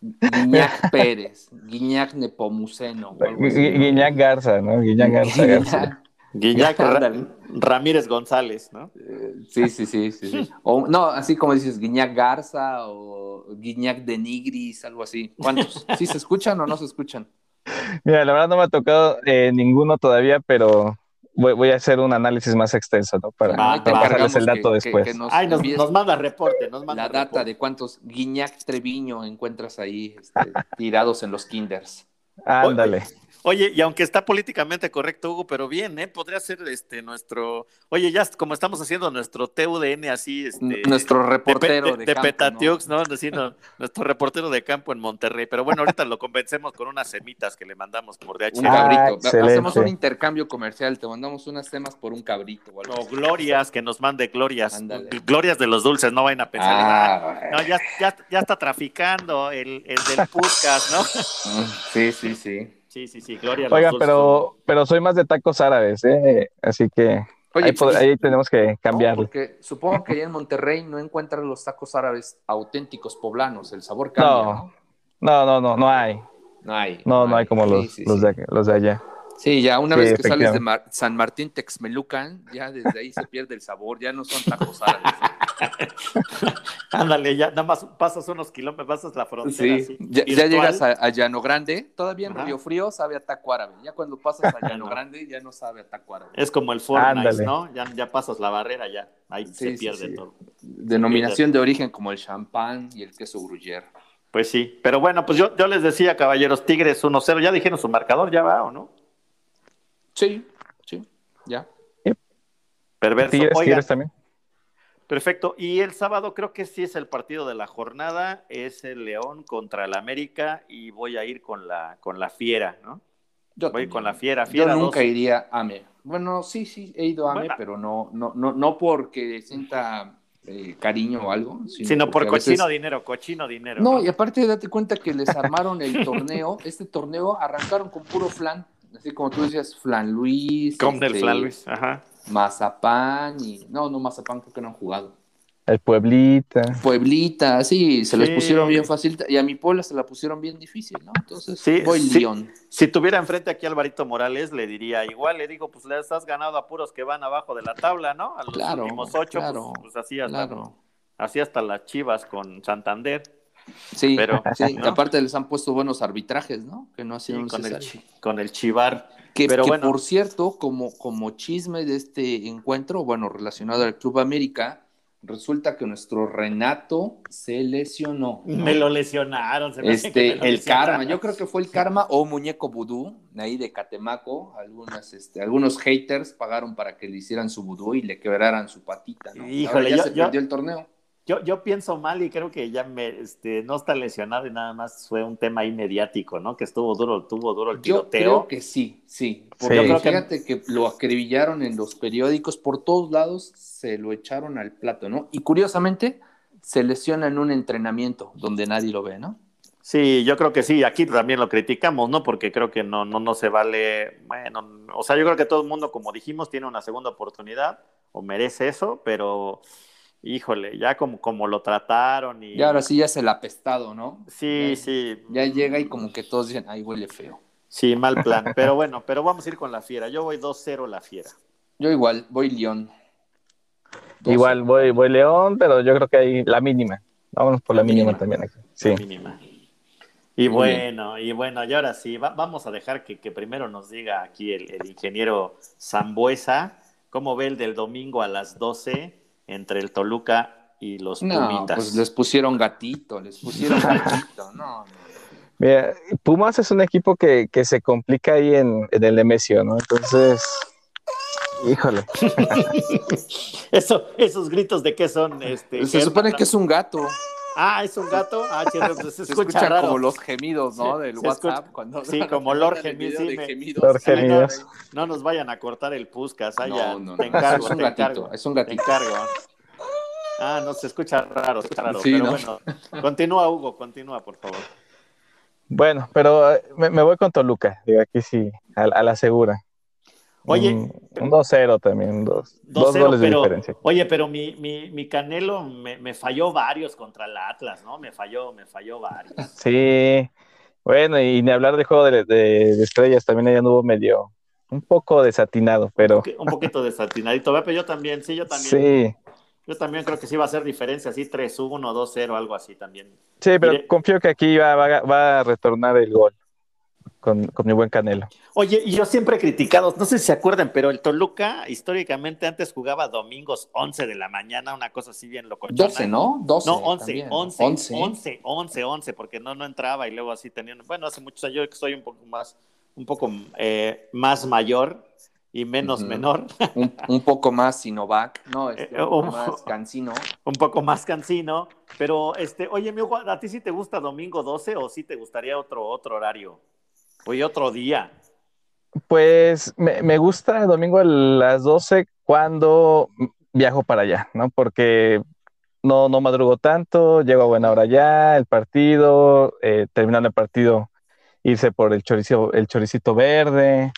Guiñac Pérez, Guiñac Nepomuceno. Guiñac Garza, ¿no? Guiñac Garza. Garza. Guiñac Ramírez González, ¿no? Eh, sí, sí, sí, sí. O, no, así como dices, Guiñac Garza o Guiñac de Nigris, algo así. ¿Cuántos? ¿Sí se escuchan o no se escuchan? Mira, la verdad no me ha tocado eh, ninguno todavía, pero voy, a hacer un análisis más extenso, ¿no? Para, ah, el dato después. Ay, nos, manda reporte, nos manda La data de cuántos Guiñac Treviño encuentras ahí este, tirados en los kinders. Ándale. Oye, y aunque está políticamente correcto, Hugo, pero bien, ¿eh? Podría ser este nuestro. Oye, ya como estamos haciendo nuestro TUDN así. Este, nuestro reportero de, de, Petatiux, ¿no? nuestro reportero de campo en Monterrey. Pero bueno, ahorita lo convencemos con unas semitas que le mandamos por DH. Un cabrito. Hacemos un intercambio comercial, te mandamos unas semas por un cabrito. O no, glorias, que nos mande glorias. Glorias de los dulces, no vayan a pensar. Ah, no, ya, ya, ya, está traficando el, el del podcast, ¿no? Sí, sí, sí. Sí, sí, sí, Gloria. Oiga, pero, pero soy más de tacos árabes, ¿eh? Así que ahí, tenemos que cambiarlo. porque supongo que allá en Monterrey no encuentran los tacos árabes auténticos poblanos, el sabor cambia, ¿no? No, no, no, no, hay. No hay. No, no, hay, como los, los, de, los de allá. Sí, ya una vez que sales de San Martín Texmelucan, ya desde ahí se pierde el sabor, ya no son tacos árabes. Ándale, ya nada más pasas unos kilómetros, pasas la frontera. Sí, ya, llegas a, Llano Grande, todavía en Río Frío sabe a taco árabe. Ya cuando pasas a Llano Grande ya no sabe a taco árabe. Es como el Fortnite, ¿no? Ya, ya pasas la barrera, ya ahí se pierde todo. Denominación de origen como el champán y el queso gruyère. Pues sí, pero bueno, pues yo, yo les decía, caballeros, Tigres 1-0, ya dijeron su marcador, ya va o no? Sí, sí, ya. Perverso. también. Perfecto. Y el sábado creo que sí es el partido de la jornada, es el León contra el América y voy a ir con la con la Fiera, ¿no? Yo voy con la Fiera. Yo nunca iría a AME. Bueno, sí, sí, he ido a AME, pero no, no, no, no porque sienta eh, cariño o algo. Sino, por cochino dinero, cochino dinero. No, y aparte date cuenta que les armaron el torneo, este torneo arrancaron con puro flan así como tú decías, Flan Luis. Con del este, Flan Luis, ajá. Mazapán y. No, no, Mazapán creo que no han jugado. El Pueblita. Pueblita, sí, se les pusieron bien fácil. Y a mi Puebla se la pusieron bien difícil, ¿no? Entonces, sí, voy León. Si tuviera enfrente aquí a Alvarito Morales, le diría igual, le digo, pues le has ganado a puros que van abajo de la tabla, ¿no? A los últimos ocho, pues, pues, así hasta, así hasta las chivas con Santander. Sí, pero sí, aparte les han puesto buenos arbitrajes, ¿no? Que no ha sido con, el, con el Chivar. Que, pero por cierto, como, como chisme de este encuentro, bueno, relacionado al Club América, resulta que nuestro Renato se lesionó. Me lo lesionaron. Se este, el karma, yo creo que fue el karma o muñeco vudú, ahí de Catemaco. Algunas, este, algunos haters pagaron para que le hicieran su vudú y le quebraran su patita. ¿no? Híjole, ya se perdió el torneo. Yo, yo pienso mal y creo que ya me, este, no está lesionado y nada más fue un tema inmediático, ¿no? Que estuvo duro, tuvo duro el tiroteo. Yo creo que sí, sí. Porque fíjate que... lo acribillaron en los periódicos, por todos lados se lo echaron al plato, ¿no? Y curiosamente se lesiona en un entrenamiento donde nadie lo ve, ¿no? Sí, yo creo que sí, aquí también lo criticamos, ¿no? Porque creo que no, no, no se vale, bueno, o sea, yo creo que todo el mundo, como dijimos, tiene una segunda oportunidad o merece eso, pero híjole, ya como, como lo trataron y... Y ahora sí ya es el apestado, ¿no? Sí, sí. Ya llega y como que todos dicen, ay, huele feo. Sí, mal plan. Pero bueno, pero vamos a ir con la fiera. Yo voy 2-0 la fiera. Yo igual, voy León. Igual voy, voy León, pero yo creo que hay la mínima. Vámonos por la, mínima, también aquí. Sí. La mínima. Y bueno, y bueno, y ahora sí, vamos a dejar que, primero nos diga aquí el, el ingeniero Zambuesa cómo ve el del domingo a las 12 entre el Toluca y los no, Pues les pusieron gatito, les pusieron gatito, no, Mira, Pumas es un equipo que, se complica ahí en, el Nemesio, ¿no? Entonces, híjole. Eso, esos gritos de qué son, este. Se supone que es un gato. Ah, es un gato. Ah, se, se, escucha, como los gemidos, ¿no? Del WhatsApp. cuando sí, como Lord Gemidos. Lord gemidos. No, nos vayan a cortar el Puscas. Ah, no, no, te encargo, es un gatito, Es un gatito. Te encargo. Ah, no, se escucha raro, se escucha raro. Sí, pero bueno, continúa, Hugo, continúa, por favor. Bueno, pero eh, me, voy con Toluca, digo, aquí sí, a, la segura. Oye, un, 2-0 también, dos, dos goles de diferencia. Oye, pero mi, mi, mi Canelo me, me, falló varios contra el Atlas, ¿no? Me falló, me falló varios. Sí, bueno, y ni hablar de juego de, de, estrellas, también ella anduvo medio, un poco desatinado, pero... Un, poquito desatinadito, pero yo también, sí, yo también. Sí. Yo también creo que sí va a ser diferencia, así 3-1, 2-0, algo así también. Sí, pero confío que aquí va, va, va a retornar el gol con, mi buen Canelo. Oye, y yo siempre he criticado, no sé si se acuerdan, pero el Toluca históricamente antes jugaba domingos 11 de la mañana, una cosa así bien loco. 12, ¿no? 12. No, 11, 11, 11, 11, 11, porque no, no entraba y luego así tenían, bueno, hace muchos años yo que soy un poco más, un poco eh, más mayor y menos menor. un, poco más Sinovac, no, este, un poco más cansino. Un poco más cansino, pero este, oye, mi ¿a ti sí te gusta domingo 12 o sí te gustaría otro, otro horario? Hoy otro día. Pues me, gusta el domingo a las 12 cuando viajo para allá, ¿no? Porque no, no madrugo tanto, llego a buena hora ya, el partido, eh, terminando el partido, irse por el choricito, el choricito verde,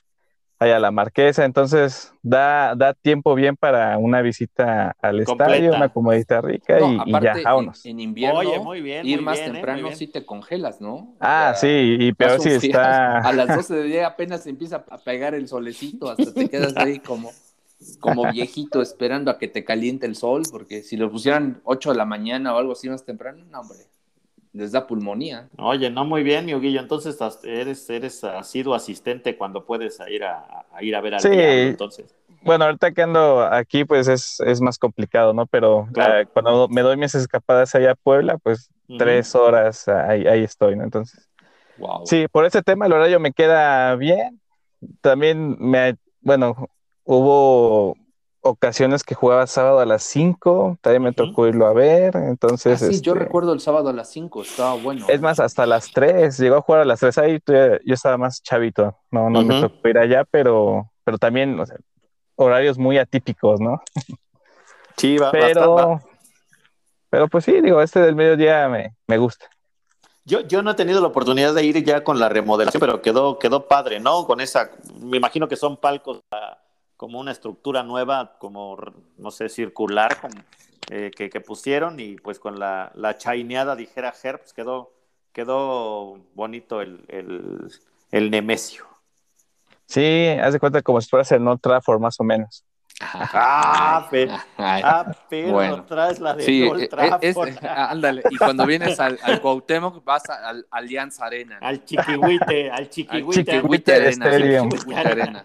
allá la Marquesa, entonces da, da tiempo bien para una visita al estadio, una comodita rica y, ya, vámonos. En, invierno, ir más ¿eh? temprano si te congelas, ¿no? Ah, sí, y peor si está... A las 12 de día apenas empieza a pegar el solecito, hasta te quedas ahí como, como viejito esperando a que te caliente el sol, porque si lo pusieran 8 de la mañana o algo así más temprano, no, hombre les da pulmonía. Oye, no muy bien, mi Guillo. Entonces eres, eres sido asistente cuando puedes ir a, ir a ver al sí. entonces. Bueno, ahorita que ando aquí, pues es, es más complicado, ¿no? Pero eh, cuando me doy mis escapadas allá a Puebla, pues tres horas ahí, ahí, estoy, ¿no? Entonces. Wow. Sí, por ese tema el horario me queda bien. También me, bueno, hubo ocasiones que jugaba sábado a las 5, también me tocó irlo a ver, entonces... Ah, sí, yo este recuerdo el sábado a las 5, estaba bueno. Es más, hasta las 3, llegó a jugar a las 3, ahí yo estaba más chavito, no, no me tocó ir allá, pero, pero también, horarios muy atípicos, ¿no? Sí, va, pero, pero pues sí, digo, este del mediodía me, me gusta. Yo, yo no he tenido la oportunidad de ir ya con la remodelación, pero quedó, quedó padre, ¿no? Con esa, me imagino que son palcos como una estructura nueva, como, no sé, circular, eh, que, pusieron y pues con la, la chaineada, dijera Herbs, pues, quedó, quedó bonito el, el, Nemesio. Sí, haz de cuenta como si fueras en otra Trafford más o menos. Ah, pero, ah, pero traes la de sí, Old e, e, ándale, y cuando vienes al, al Cuauhtémoc vas al Alianza Arena. Al Chiquihuite, al Chiquihuite. Al Chiquihuite, Arena. Arena.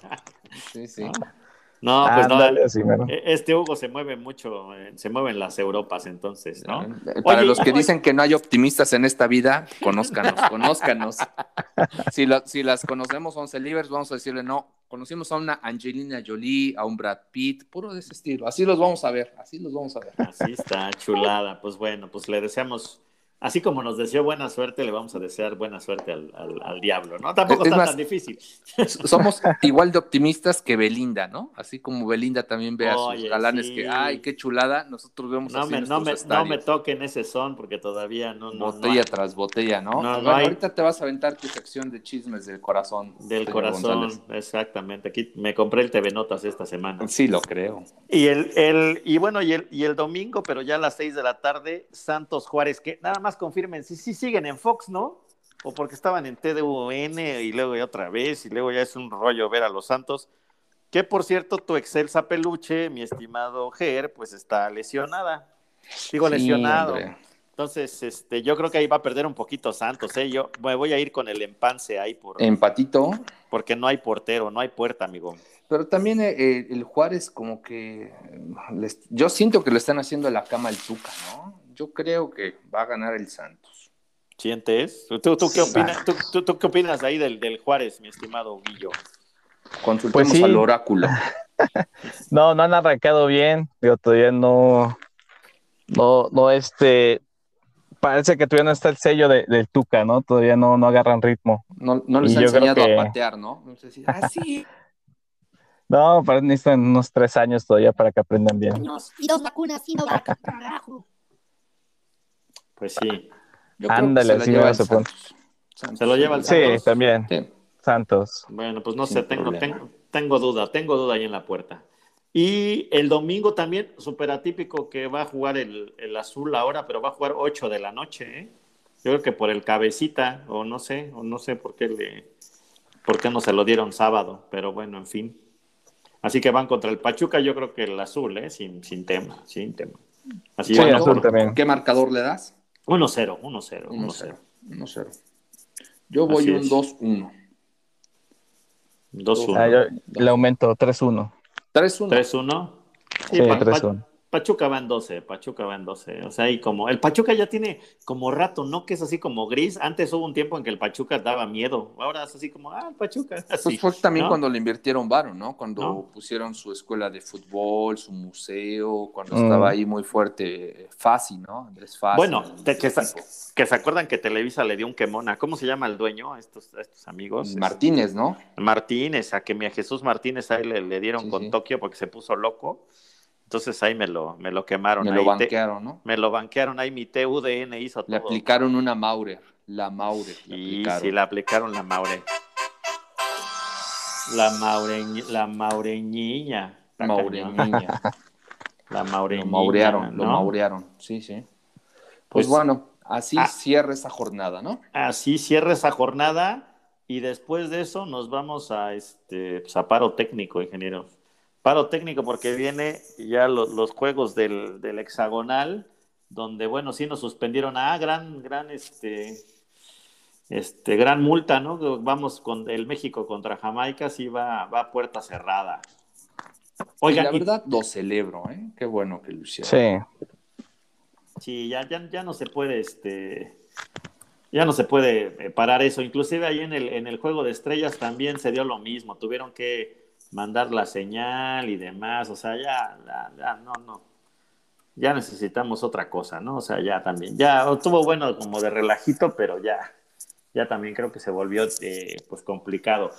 Sí, sí. No, pues no. E, este Hugo se mueve mucho, eh, se mueven las Europas entonces, ¿no? Eh, para los que dicen que no hay optimistas en esta vida, conózcanos, conózcanos. Si, si las conocemos 11 libres, vamos a decirle no. Conocimos a una Angelina Jolie, a un Brad Pitt, puro de ese estilo. Así los vamos a ver, así los vamos a ver. Así está, chulada. Pues bueno, pues le deseamos así como nos deseó buena suerte, le vamos a desear buena suerte al, diablo, ¿no? Tampoco está tan difícil. Somos igual de optimistas que Belinda, ¿no? Así como Belinda también ve a sus galanes que, ay, qué chulada, nosotros vemos no me, no me, no me toquen ese son porque todavía no. botella tras botella, ¿no? no Ahorita te vas a aventar tu sección de chismes del corazón. Del corazón, exactamente. Aquí me compré el TV Notas esta semana. Sí, lo creo. Y el, el, y bueno, y el, y el domingo, pero ya a las seis de la tarde, Santos Juárez, que nada más confirmen si sí siguen en Fox, ¿no? O porque estaban en TDUN y luego ya otra vez y luego ya es un rollo ver a los Santos. Que por cierto, tu excelsa peluche, mi estimado Ger, pues está lesionada. Digo lesionado. Entonces, este, yo creo que ahí va a perder un poquito Santos, ¿eh? Yo me voy a ir con el empance ahí por. Empatito. Porque no hay portero, no hay puerta, amigo. Pero también eh, eh, el Juárez, como que. yo siento que lo están haciendo la cama al Tuca, ¿no? Yo creo que va a ganar el Santos. ¿Sientes? ¿Tú, tú, qué, opinas, tú, tú, qué opinas ahí del, del, Juárez, mi estimado Guillo? Consultemos pues al oráculo. no, no han arrancado bien. Digo, todavía no. No, no, este. Parece que todavía no está el sello de, del Tuca, ¿no? Todavía no, no agarran ritmo. No, no les han enseñado a patear, ¿no? No sé si. Ah, sí. No, necesitan unos tres años todavía para que aprendan bien. Y dos vacunas, y no carajo. Pues sí. Ándale, así me Se lo lleva el Sí, también. Santos. Bueno, pues no sé, tengo, tengo, tengo duda, tengo duda ahí en la puerta. Y el domingo también, súper atípico que va a jugar el, el, azul ahora, pero va a jugar 8 de la noche, ¿eh? Yo creo que por el cabecita, o no sé, o no sé por qué le, por qué no se lo dieron sábado, pero bueno, en fin. Así que van contra el Pachuca, yo creo que el azul, ¿eh? Sin, sin tema, sin tema. Así sí, azul también. ¿Qué marcador le das? 1-0, 1-0. 1-0. 1-0. Yo voy un 2-1. 2-1. Ah, le aumento 3-1. 3-1. 3-1. Sí, sí 3-1. Pachuca va en 12, Pachuca va en 12. O sea, y como el Pachuca ya tiene como rato, ¿no? Que es así como gris. Antes hubo un tiempo en que el Pachuca daba miedo. Ahora es así como, ah, el Pachuca. Así, pues fue también cuando le invirtieron varo, ¿no? Cuando pusieron su escuela de fútbol, su museo, cuando mm. estaba ahí muy fuerte Fácil, ¿no? Andrés Fácil. Bueno, que, que, se acuerdan que Televisa le dio un quemón ¿Cómo se llama el dueño a estos, estos amigos? Martínez, ¿no? Martínez, a que mi a Jesús Martínez ahí le, le dieron con Tokio porque se puso loco. Entonces ahí me lo, me lo quemaron. Me lo banquearon, ¿no? Me lo banquearon, ahí mi TUDN hizo todo. Le aplicaron una Maurer, la Maurer. Y sí, le aplicaron la Maurer. La Maureña, la Maureñiña. Maureñiña. La Maureñiña. Lo maurearon, lo maurearon, sí, sí. Pues, pues bueno, así ah. cierra esa jornada, ¿no? Así cierra esa jornada y después de eso nos vamos a este pues, a paro técnico, ingeniero. Paro técnico porque viene ya los, juegos del, hexagonal, donde, bueno, sí nos suspendieron. Ah, gran, gran, este, este, gran multa, ¿no? Vamos con el México contra Jamaica, sí va, va a puerta cerrada. Oiga, la verdad lo celebro, ¿eh? Qué bueno que lo hicieron. Sí. Sí, ya, ya, ya no se puede, este, ya no se puede eh, parar eso. Inclusive ahí en el, en el juego de estrellas también se dio lo mismo. Tuvieron que mandar la señal y demás, o sea, ya, ya, no, no, ya necesitamos otra cosa, ¿no? O sea, ya también, ya estuvo bueno como de relajito, pero ya, ya también creo que se volvió eh, pues complicado.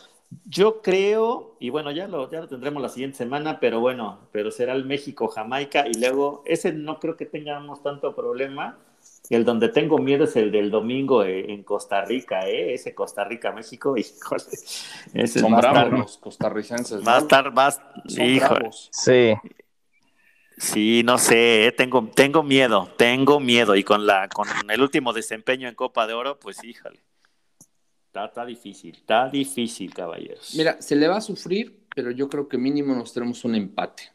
Yo creo, y bueno, ya lo, ya lo tendremos la siguiente semana, pero bueno, pero será el México-Jamaica y luego ese no creo que tengamos tanto problema el donde tengo miedo es el del domingo eh, en Costa Rica, ¿eh? Ese Costa Rica-México, híjole. Ese Son bravos los costarricenses. Va a estar, más, híjole. Sí. Sí, no sé, ¿eh? tengo, tengo miedo, tengo miedo. Y con, la, con el último desempeño en Copa de Oro, pues híjole. Está, está difícil, está difícil, caballeros. Mira, se le va a sufrir, pero yo creo que mínimo nos tenemos un empate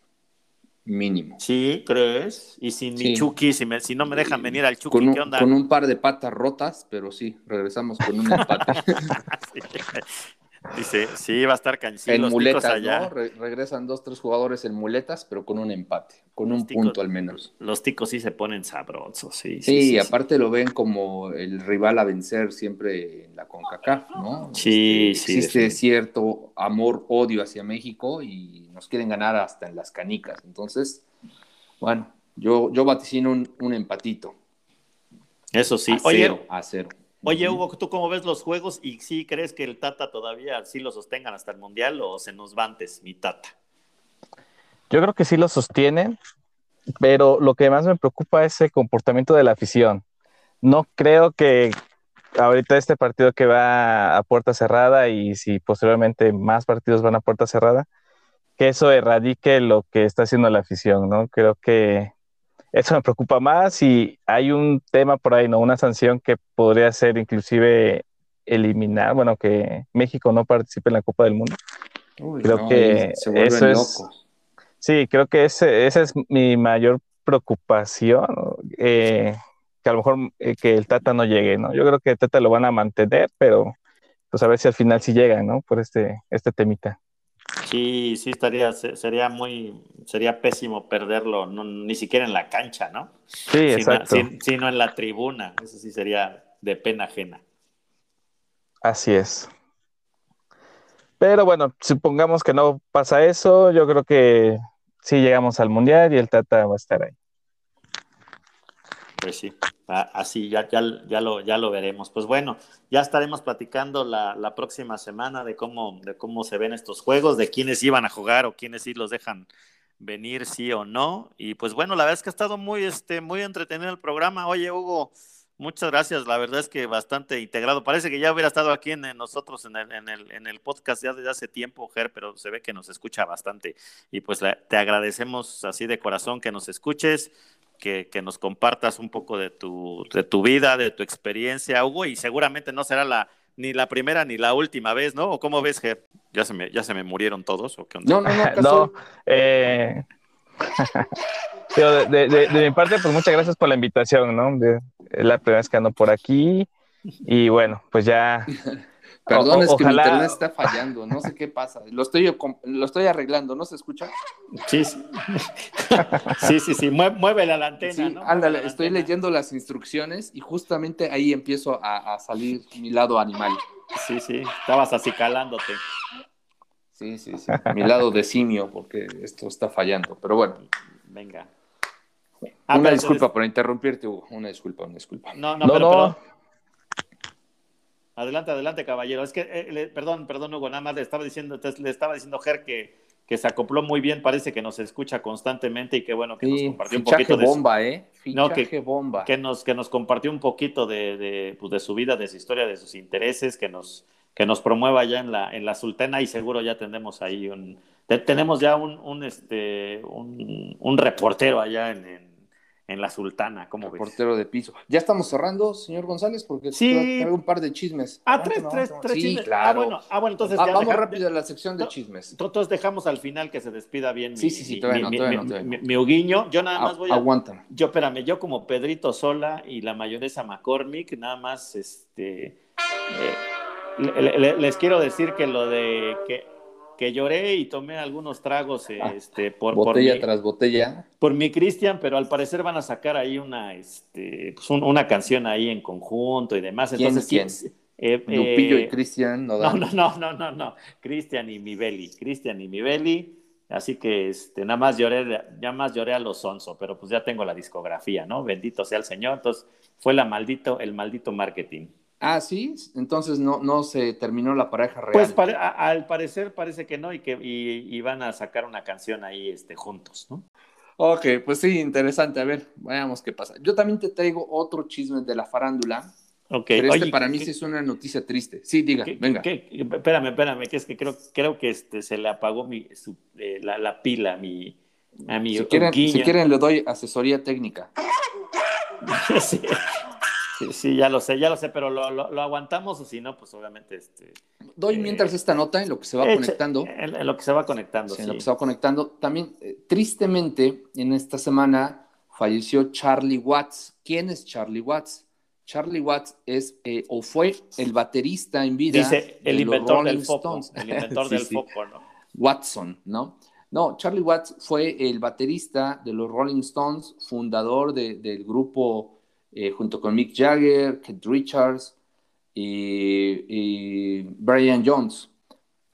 mínimo. Sí, ¿crees? Y sin mi Chucky, si, si no me dejan venir al Chucky, con un, ¿qué onda? Con un par de patas rotas, pero sí, regresamos con un empate. Dice, sí, va a estar cañón. En muletas, ¿no? regresan dos, tres jugadores en muletas, pero con un empate, con un punto al menos. Los ticos sí se ponen sabrosos, sí. Sí, sí, aparte lo ven como el rival a vencer siempre en la CONCACAF, ¿no? Sí, este, sí. Existe cierto amor, odio hacia México y nos quieren ganar hasta en las canicas. Entonces, bueno, yo, yo vaticino un, un empatito. Eso sí. A cero, a cero. Oye, Hugo, ¿tú cómo ves los juegos y sí crees que el Tata todavía sí lo sostengan hasta el Mundial o se nos va antes mi Tata? Yo creo que sí lo sostienen, pero lo que más me preocupa es el comportamiento de la afición. No creo que ahorita este partido que va a puerta cerrada y si posteriormente más partidos van a puerta cerrada, que eso erradique lo que está haciendo la afición, ¿no? Creo que eso me preocupa más y hay un tema por ahí, ¿no? Una sanción que podría ser inclusive eliminar, bueno, que México no participe en la Copa del Mundo. creo que eso es... Sí, creo que ese, esa es mi mayor preocupación, eh, que a lo mejor eh, que el Tata no llegue, ¿no? Yo creo que el Tata lo van a mantener, pero pues a ver si al final sí llega, ¿no? Por este, este temita. Sí, sí estaría, sería muy, sería pésimo perderlo, ni siquiera en la cancha, ¿no? Sí, exacto. Sino, en la tribuna, eso sí sería de pena ajena. Así es. Pero bueno, supongamos que no pasa eso, yo creo que sí llegamos al Mundial y el Tata va a estar ahí. Pues sí, así ya, ya, ya, lo, ya lo veremos. Pues bueno, ya estaremos platicando la, la, próxima semana de cómo, de cómo se ven estos juegos, de quiénes iban a jugar o quiénes sí los dejan venir, sí o no. Y pues bueno, la verdad es que ha estado muy, este, muy entretenido el programa. Oye, Hugo, Muchas gracias, la verdad es que bastante integrado. Parece que ya hubiera estado aquí en, nosotros en el, en, el, en el, podcast ya desde hace tiempo, Ger, pero se ve que nos escucha bastante. Y pues te agradecemos así de corazón que nos escuches, que, que, nos compartas un poco de tu, de tu vida, de tu experiencia, Hugo, y seguramente no será la, ni la primera ni la última vez, ¿no? ¿O cómo ves, Ger? ¿Ya se me, ya se me murieron todos? ¿o qué onda? No, no, no. no eh... de, de, mi parte, pues muchas gracias por la invitación, ¿no? es la primera vez que ando por aquí y bueno, pues ya... Perdón, es que mi internet está fallando, no sé qué pasa. Lo estoy, lo estoy arreglando, ¿no se escucha? Sí, sí. sí, sí, sí. Mueve la antena, ¿no? Ándale, estoy leyendo las instrucciones y justamente ahí empiezo a, a, salir mi lado animal. Sí, sí, estabas así calándote. Sí, sí, sí. Mi lado de simio, porque esto está fallando. Pero bueno. Venga. Ah, una disculpa por interrumpirte, Hugo. Una disculpa, una disculpa. No, no, pero, Adelante, adelante, caballero. Es que, eh, perdón, perdón, Hugo, nada más le estaba diciendo, le estaba diciendo Ger que, que se acopló muy bien, parece que nos escucha constantemente y que bueno, que nos compartió un poquito de bomba, ¿eh? no, que, bomba. Que nos, que nos compartió un poquito de, de, pues, de su vida, de su historia, de sus intereses, que nos, que nos promueva ya en la, en la Sultana y seguro ya tenemos ahí un, tenemos ya un, un este, un, un reportero allá en en la Sultana, como ves? Portero de piso. Ya estamos cerrando, señor González, porque sí. traigo un par de chismes. Ah, tres, tres, tres sí, chismes. Ah, claro. Ah, bueno, ah, bueno entonces ah, ya Vamos rápido a la sección de chismes. Entonces dejamos al final que se despida bien sí, mi, sí, sí, todavía mi, no, todavía mi, no, mi, Huguiño. Yo nada más voy a... Aguanta. Yo, espérame, yo como Pedrito Sola y la mayonesa McCormick, nada más, este... Eh, le, le, les quiero decir que lo de... que que lloré y tomé algunos tragos ah, este, por botella por mi, tras botella. Por mi Cristian, pero al parecer van a sacar ahí una, este, pues un, una canción ahí en conjunto y demás. Entonces, ¿Quién? ¿quién? Eh, Lupillo eh, y Cristian. No, no, no, no, no, no, no. Cristian y mi Beli, Cristian y mi Beli. Así que este, nada más lloré, ya más lloré a los onzo, pero pues ya tengo la discografía, ¿no? Bendito sea el Señor. Entonces, fue la maldito, el maldito marketing. Ah, sí, entonces no, no se terminó la pareja real. Pues a, al parecer parece que no y que y, y, van a sacar una canción ahí este, juntos, ¿no? Ok, pues sí, interesante. A ver, veamos qué pasa. Yo también te traigo otro chisme de la farándula. Ok. Pero este Oye, para mí ¿qué, sí es una noticia triste. Sí, diga, ¿qué, venga. ¿qué, espérame, espérame, que es que creo, creo que este, se le apagó mi, su, eh, la, la, pila a mi, a mi si quieren, si quieren, le doy asesoría técnica. sí. Sí, sí, ya lo sé, ya lo sé, pero lo, lo, lo aguantamos o si no, pues obviamente este. Doy eh, mientras esta nota en lo que se va eche, conectando. En, en, lo que se va conectando. Sí, en lo que se va conectando. También, eh, tristemente, en esta semana falleció Charlie Watts. ¿Quién es Charlie Watts? Charlie Watts es eh, o fue el baterista en vida. Dice el de inventor del foco. El inventor sí, del sí. foco, ¿no? Watson, ¿no? No, Charlie Watts fue el baterista de los Rolling Stones, fundador de, del grupo eh, junto con Mick Jagger, Keith Richards y, y, Brian Jones.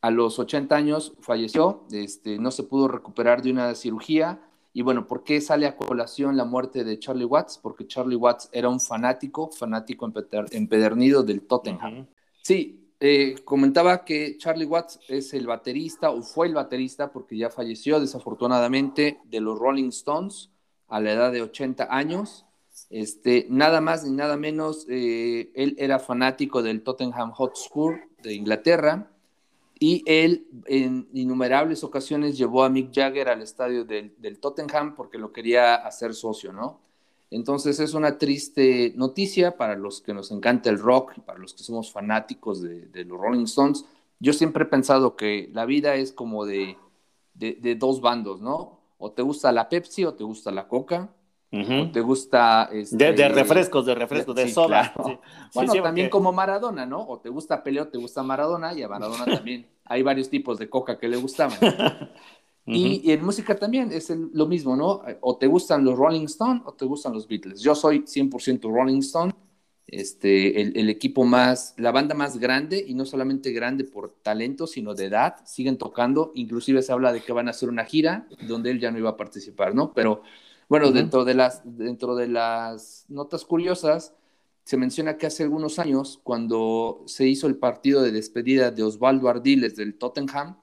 A los 80 años falleció, este, no se pudo recuperar de una cirugía. Y bueno, ¿por qué sale a colación la muerte de Charlie Watts? Porque Charlie Watts era un fanático, fanático empedernido del Tottenham. Uh -huh. Sí, eh, comentaba que Charlie Watts es el baterista, o fue el baterista, porque ya falleció desafortunadamente, de los Rolling Stones a la edad de 80 años. Este, nada más ni nada menos, eh, él era fanático del Tottenham Hotspur de Inglaterra y él en innumerables ocasiones llevó a Mick Jagger al estadio del, Tottenham porque lo quería hacer socio, ¿no? Entonces es una triste noticia para los que nos encanta el rock, para los que somos fanáticos de, los Rolling Stones. Yo siempre he pensado que la vida es como de, de, de dos bandos, ¿no? O te gusta la Pepsi o te gusta la Coca Uh -huh. ¿Te gusta? Este... De, de, refrescos, de refrescos, de sí, soda. Claro. Sí. Bueno, sí, también porque... como Maradona, ¿no? O te gusta Peleo, o te gusta Maradona, y a Maradona también hay varios tipos de coca que le gustaban. uh -huh. y, y, en música también es el, lo mismo, ¿no? O te gustan los Rolling Stone o te gustan los Beatles. Yo soy 100% Rolling Stone, este, el, el, equipo más, la banda más grande, y no solamente grande por talento, sino de edad, siguen tocando. Inclusive se habla de que van a hacer una gira donde él ya no iba a participar, ¿no? Pero bueno, uh -huh. dentro, de las, dentro de las notas curiosas, se menciona que hace algunos años, cuando se hizo el partido de despedida de Osvaldo Ardiles del Tottenham,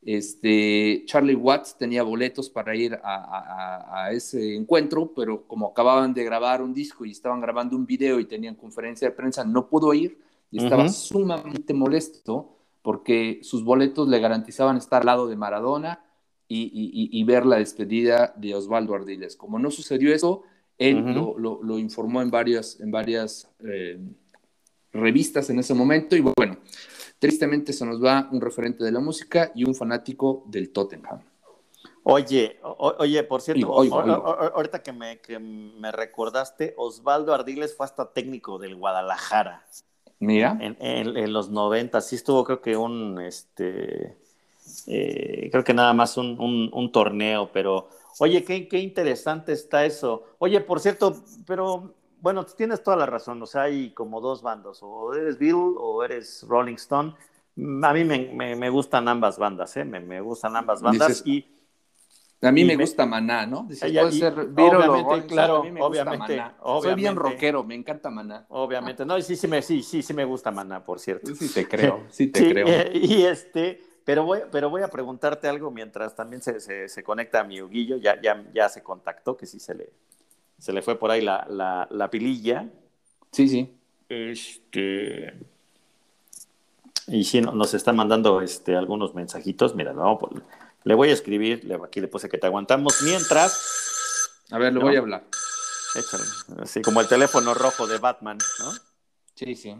Este, Charlie Watts tenía boletos para ir a, ese encuentro, pero como acababan de grabar un disco y estaban grabando un video y tenían conferencia de prensa, no pudo ir y estaba sumamente molesto porque sus boletos le garantizaban estar al lado de Maradona y, ver la despedida de Osvaldo Ardiles. Como no sucedió eso, él lo, informó en varias, en varias eh, revistas en ese momento y bueno, tristemente se nos va un referente de la música y un fanático del Tottenham. Oye, oye, por cierto, ahorita que me, que me recordaste, Osvaldo Ardiles fue hasta técnico del Guadalajara. Mira. En, los 90, sí estuvo, creo que un, este, eh, creo que nada más un, torneo, pero, oye, qué, qué, interesante está eso. Oye, por cierto, pero, bueno, tienes toda la razón, o sea, hay como dos bandos, o eres Bill o eres Rolling Stone. A mí me, gustan ambas bandas, ¿eh? Me, gustan ambas bandas y a mí me, gusta Maná, ¿no? Dices, puede ser obviamente, claro, obviamente, Soy bien rockero, me encanta Maná. Obviamente, no, sí, sí, me, sí, sí, sí me gusta Maná, por cierto. Sí te creo, sí te creo. y este, pero voy, pero voy a preguntarte algo mientras también se, se, conecta a mi Huguillo, ya, ya, ya se contactó, que sí se le, se le fue por ahí la, la, la pililla. Sí, sí. Este... Y sí, nos está mandando este, algunos mensajitos. Mira, vamos por le voy a escribir, aquí le puse que te aguantamos mientras. A ver, le voy a hablar. Échale. Así como el teléfono rojo de Batman, ¿no? Sí, sí.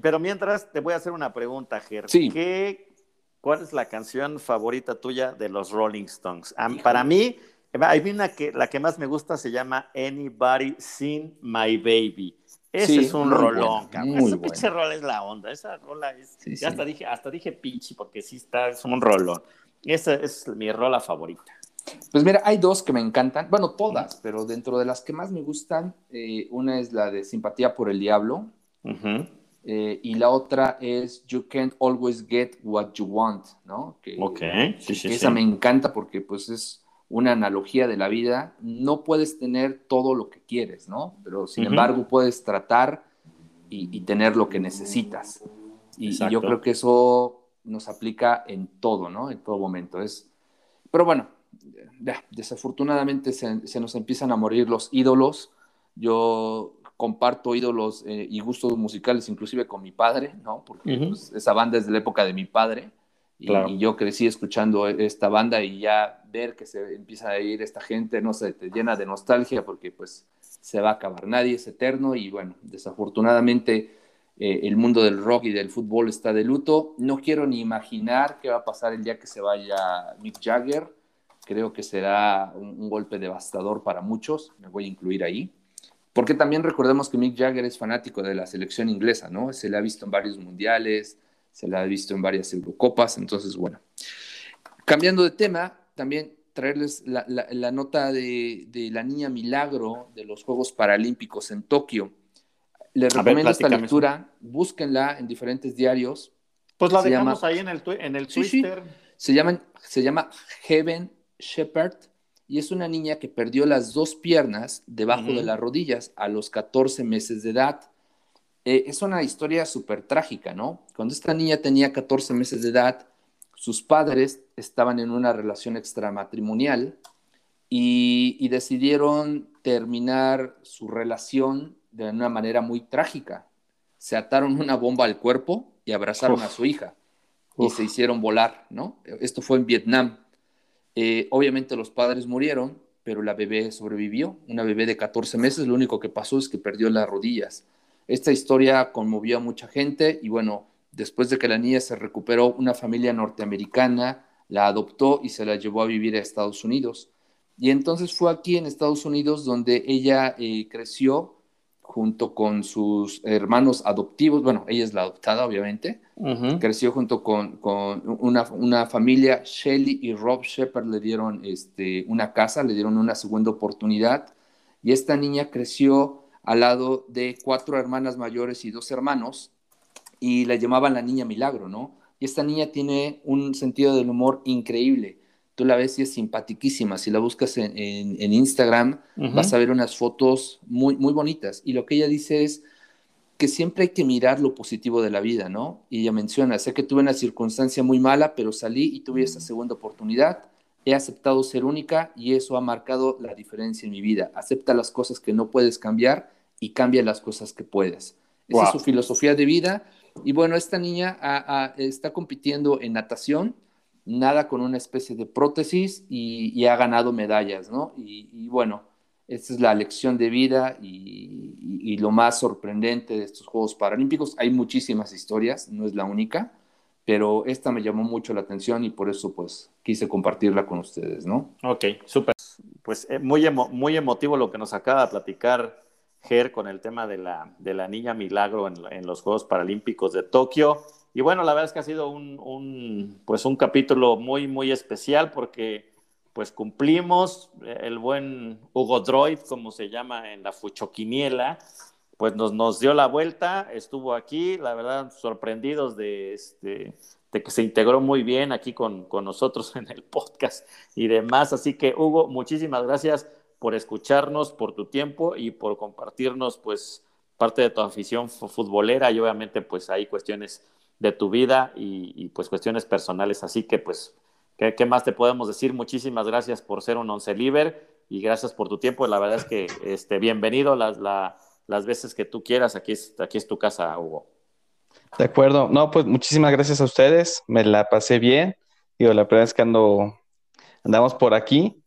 Pero mientras te voy a hacer una pregunta, Ger. Sí. ¿Qué, ¿Cuál es la canción favorita tuya de los Rolling Stones? para mí, hay una que la que más me gusta se llama Anybody Seen My Baby. Ese es un rolón, cabrón. Ese pinche rol es la onda. Esa rola es. ya hasta dije, hasta dije pinche, porque sí está, es un rolón. Esa es mi rola favorita. Pues mira, hay dos que me encantan, bueno, todas, pero dentro de las que más me gustan, eh, una es la de Simpatía por el Diablo, eh, y la otra es You Can't Always Get What You Want, ¿no? Que, ok, sí, sí, esa me encanta porque pues es una analogía de la vida, no puedes tener todo lo que quieres, ¿no? Pero sin embargo puedes tratar y, tener lo que necesitas. Y, yo creo que eso nos aplica en todo, ¿no? En todo momento. Es... Pero bueno, desafortunadamente se, nos empiezan a morir los ídolos. Yo comparto ídolos eh, y gustos musicales inclusive con mi padre, ¿no? Porque pues, esa banda es de la época de mi padre. Y, yo crecí escuchando esta banda y ya ver que se empieza a ir esta gente, no sé, te llena de nostalgia porque pues se va a acabar, nadie es eterno y bueno, desafortunadamente eh, el mundo del rock y del fútbol está de luto. No quiero ni imaginar qué va a pasar el día que se vaya Mick Jagger. Creo que será un, un golpe devastador para muchos, me voy a incluir ahí. Porque también recordemos que Mick Jagger es fanático de la selección inglesa, ¿no? Se le ha visto en varios mundiales, se la ha visto en varias Eurocopas, entonces bueno. Cambiando de tema, también traerles la, nota de, la niña milagro de los Juegos Paralímpicos en Tokio. Les recomiendo esta lectura, búsquenla en diferentes diarios. Pues la dejamos ahí en el, en el Twitter. Se, llama, se llama Heaven Shepherd y es una niña que perdió las dos piernas debajo de las rodillas a los 14 meses de edad. Eh, es una historia súper trágica, ¿no? Cuando esta niña tenía 14 meses de edad, sus padres estaban en una relación extramatrimonial y, y decidieron terminar su relación de una manera muy trágica. Se ataron una bomba al cuerpo y abrazaron a su hija y se hicieron volar, ¿no? Esto fue en Vietnam. Eh, obviamente los padres murieron, pero la bebé sobrevivió, una bebé de 14 meses, lo único que pasó es que perdió las rodillas. Esta historia conmovió a mucha gente y bueno, después de que la niña se recuperó, una familia norteamericana la adoptó y se la llevó a vivir a Estados Unidos. Y entonces fue aquí en Estados Unidos donde ella eh, creció junto con sus hermanos adoptivos, bueno, ella es la adoptada, obviamente, creció junto con, una, familia, Shelly y Rob Shepard le dieron este, una casa, le dieron una segunda oportunidad, y esta niña creció al lado de cuatro hermanas mayores y dos hermanos, y la llamaban la niña milagro, ¿no? Y esta niña tiene un sentido del humor increíble. Tú la ves y es simpatiquísima. Si la buscas en, Instagram, vas a ver unas fotos muy, muy bonitas. Y lo que ella dice es que siempre hay que mirar lo positivo de la vida, ¿no? Y ella menciona, sé que tuve una circunstancia muy mala, pero salí y tuve esa segunda oportunidad. He aceptado ser única y eso ha marcado la diferencia en mi vida. Acepta las cosas que no puedes cambiar y cambia las cosas que puedes. Esa es su filosofía de vida. Y bueno, esta niña está compitiendo en natación, nada con una especie de prótesis y, ha ganado medallas, ¿no? y bueno, esta es la lección de vida y, lo más sorprendente de estos Juegos Paralímpicos. Hay muchísimas historias, no es la única, pero esta me llamó mucho la atención y por eso pues quise compartirla con ustedes, ¿no? Ok, súper. Pues eh, muy, muy emotivo lo que nos acaba de platicar Ger con el tema de la, de la niña milagro en, los Juegos Paralímpicos de Tokio. Y bueno, la verdad es que ha sido un, un, pues un capítulo muy, muy especial porque pues cumplimos, el buen Hugo Droid, como se llama en la Fuchoquiniela, pues nos, nos dio la vuelta, estuvo aquí, la verdad, sorprendidos de, este, de que se integró muy bien aquí con, con nosotros en el podcast y demás. Así que, Hugo, muchísimas gracias por escucharnos, por tu tiempo y por compartirnos, pues, parte de tu afición futbolera y obviamente, pues, hay cuestiones de tu vida y, y pues cuestiones personales. Así que, pues, ¿Qué, más te podemos decir? Muchísimas gracias por ser un once liber y gracias por tu tiempo. La verdad es que este, bienvenido las, las veces que tú quieras. Aquí es, aquí es tu casa, Hugo. De acuerdo. No, pues muchísimas gracias a ustedes. Me la pasé bien. Digo, la verdad es que ando, andamos por aquí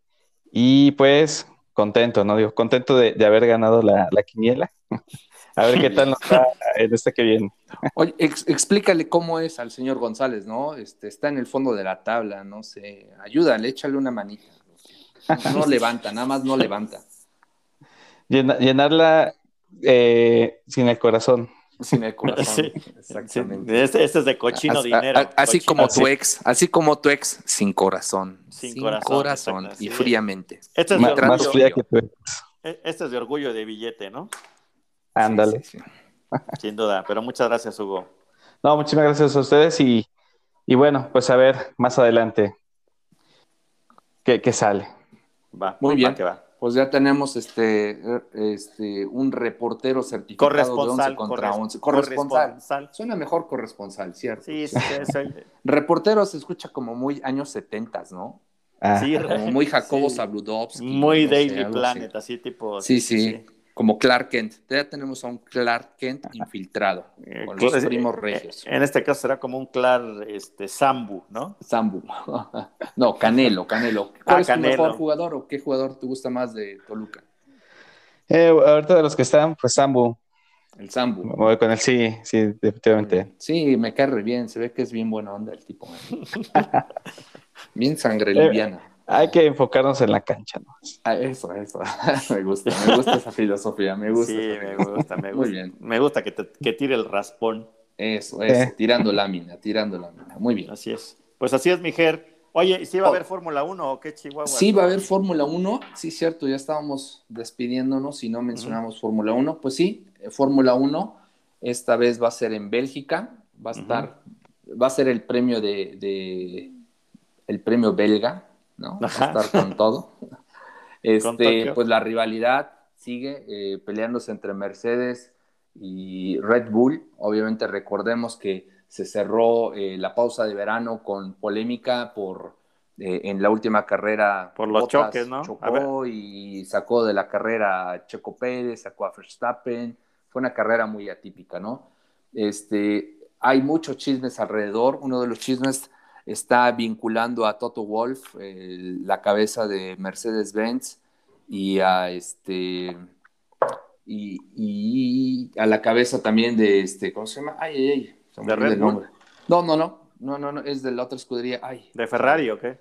y pues contento, ¿no? Digo, contento de, haber ganado la, la quiniela. A ver qué tal nos va en este que viene. Oye, explícale cómo es al señor González, ¿no? Este, está en el fondo de la tabla, no sé. Ayúdale, échale una manita. No levanta, nada más no levanta. llenarla eh, sin el corazón. Sin el corazón. Exactamente. Este, este, es de cochino dinero. así como tu ex, así como tu ex, sin corazón. Sin, corazón. y fríamente. Este es, de más fría que tu ex. E, este es de orgullo de billete, ¿no? Ándale. Sin duda, pero muchas gracias, Hugo. No, muchísimas gracias a ustedes y, bueno, pues a ver más adelante qué, sale. Va, muy bien. va. Pues ya tenemos este, este un reportero certificado corresponsal, de 11 contra 11. Corresponsal. Suena mejor corresponsal, ¿cierto? Sí, sí, sí. reportero se escucha como muy años 70, ¿no? Ah. Sí, como muy Jacobo sí. Muy Daily Planet, así tipo. sí. sí como Clark Kent. Ya tenemos a un Clark Kent infiltrado eh, con los primos regios. En este caso será como un Clark este, Sambu, ¿no? Sambu. no, Canelo, Canelo. ¿Cuál ah, es tu mejor jugador o qué jugador te gusta más de Toluca? Eh, ahorita de los que están, pues Sambu. El Sambu. voy con él, sí, sí, definitivamente. Sí, me cae bien, se ve que es bien buena onda el tipo. bien sangre eh, liviana. Hay que enfocarnos en la cancha, ¿no? Ah, eso, eso. me gusta, me gusta esa filosofía, me gusta. Sí, me gusta, me gusta. Muy bien. Me gusta que, te, que tire el raspón. Eso, eso, eh. tirando lámina, tirando lámina. Muy bien. Así es. Pues así es, Mijer. Oye, ¿y si va a oh. haber Fórmula 1 o qué Chihuahua? Sí, va a haber Fórmula 1. Sí, cierto, ya estábamos despidiéndonos y no mencionamos Fórmula 1. Pues sí, eh, Fórmula 1 esta vez va a ser en Bélgica. Va a estar, va a ser el premio de, de el premio belga ¿no? Va a estar con todo. Este, pues la rivalidad sigue eh, peleándose entre Mercedes y Red Bull. Obviamente recordemos que se cerró eh, la pausa de verano con polémica por eh, en la última carrera. Por los choques, ¿no? Chocó y sacó de la carrera a Checo Pérez, sacó a Verstappen. Fue una carrera muy atípica, ¿no? Este, hay muchos chismes alrededor. Uno de los chismes está vinculando a Toto Wolf, la cabeza de Mercedes-Benz, y a este y, a la cabeza también de este, ¿cómo se llama? Ay, ay, ay. ¿De Red Bull? No, no, no, no, no, no, es de la otra escudería. Ay. ¿De Ferrari o qué?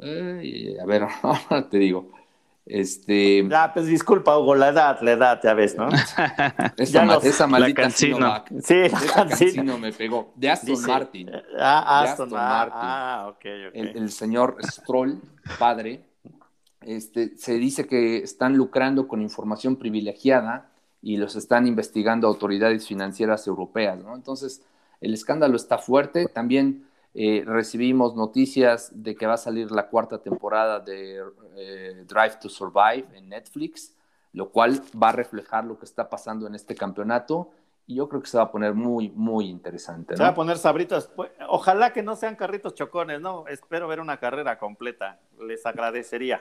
a ver, ahora te digo. Este. Ya, pues disculpa, Hugo, la edad, la edad, ya ves, ¿no? esa, esa maldita cancino. Sí, la cancino me pegó. De Aston Martin. Ah, Aston, Martin. Ah, ok, ok. El, señor Stroll, padre, este, se dice que están lucrando con información privilegiada y los están investigando autoridades financieras europeas, ¿no? Entonces, el escándalo está fuerte. También eh, recibimos noticias de que va a salir la cuarta temporada de eh, Drive to Survive en Netflix, lo cual va a reflejar lo que está pasando en este campeonato y yo creo que se va a poner muy, muy interesante. Se va a poner sabritos. Pues, ojalá que no sean carritos chocones, ¿no? Espero ver una carrera completa. Les agradecería.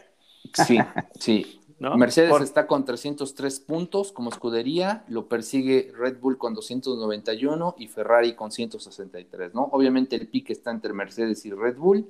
Sí, sí. Mercedes está con 303 puntos como escudería, lo persigue Red Bull con 291 y Ferrari con 163, ¿no? Obviamente el pique está entre Mercedes y Red Bull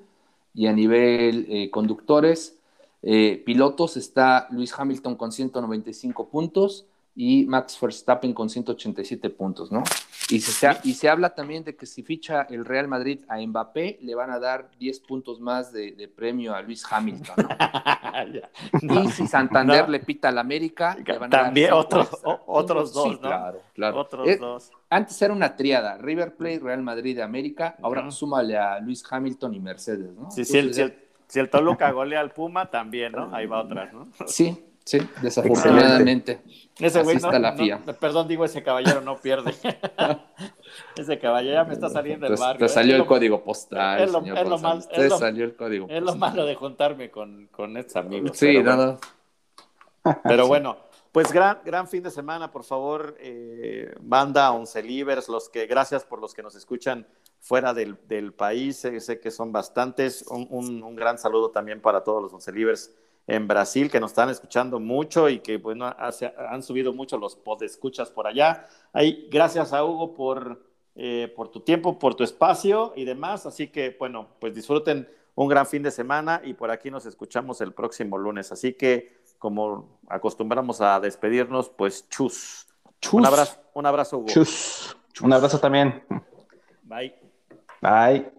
y a nivel eh, conductores, eh, pilotos está Luis Hamilton con 195 puntos, y Max Verstappen con 187 puntos, ¿no? Y se, y se habla también de que si ficha el Real Madrid a Mbappé, le van a dar 10 puntos más de, premio a Luis Hamilton, ¿no? y si Santander le pita al América, le van a también dar otros, otros dos, ¿no? Claro, claro. Otros eh, dos. Antes era una triada, River Plate, Real Madrid, América, ahora súmale a Luis Hamilton y Mercedes, ¿no? Sí, sí, el, si el Toluca golea al Puma, también, ¿no? Ahí va otra, ¿no? Sí, Sí, desafortunadamente. Ese güey no, la FIA. perdón, digo, ese caballero no pierde. ese caballero ya me está saliendo del barrio. Te ¿eh? salió el código postal. Es lo, es lo malo. Te salió el código Es lo malo de juntarme con, con estos amigos. Sí, nada. Pero bueno, pues gran, gran fin de semana, por favor, eh, banda Oncelivers, los que, gracias por los que nos escuchan fuera del, del país, sé, que son bastantes. Un, un, un, gran saludo también para todos los Oncelivers en Brasil que nos están escuchando mucho y que bueno, han subido mucho los podescuchas por allá. Ahí, gracias a Hugo por, eh, por tu tiempo, por tu espacio y demás. Así que bueno, pues disfruten un gran fin de semana y por aquí nos escuchamos el próximo lunes. Así que como acostumbramos a despedirnos, pues chus. chus. Un abrazo, un abrazo Hugo. Chus. Un abrazo también. Bye. Bye.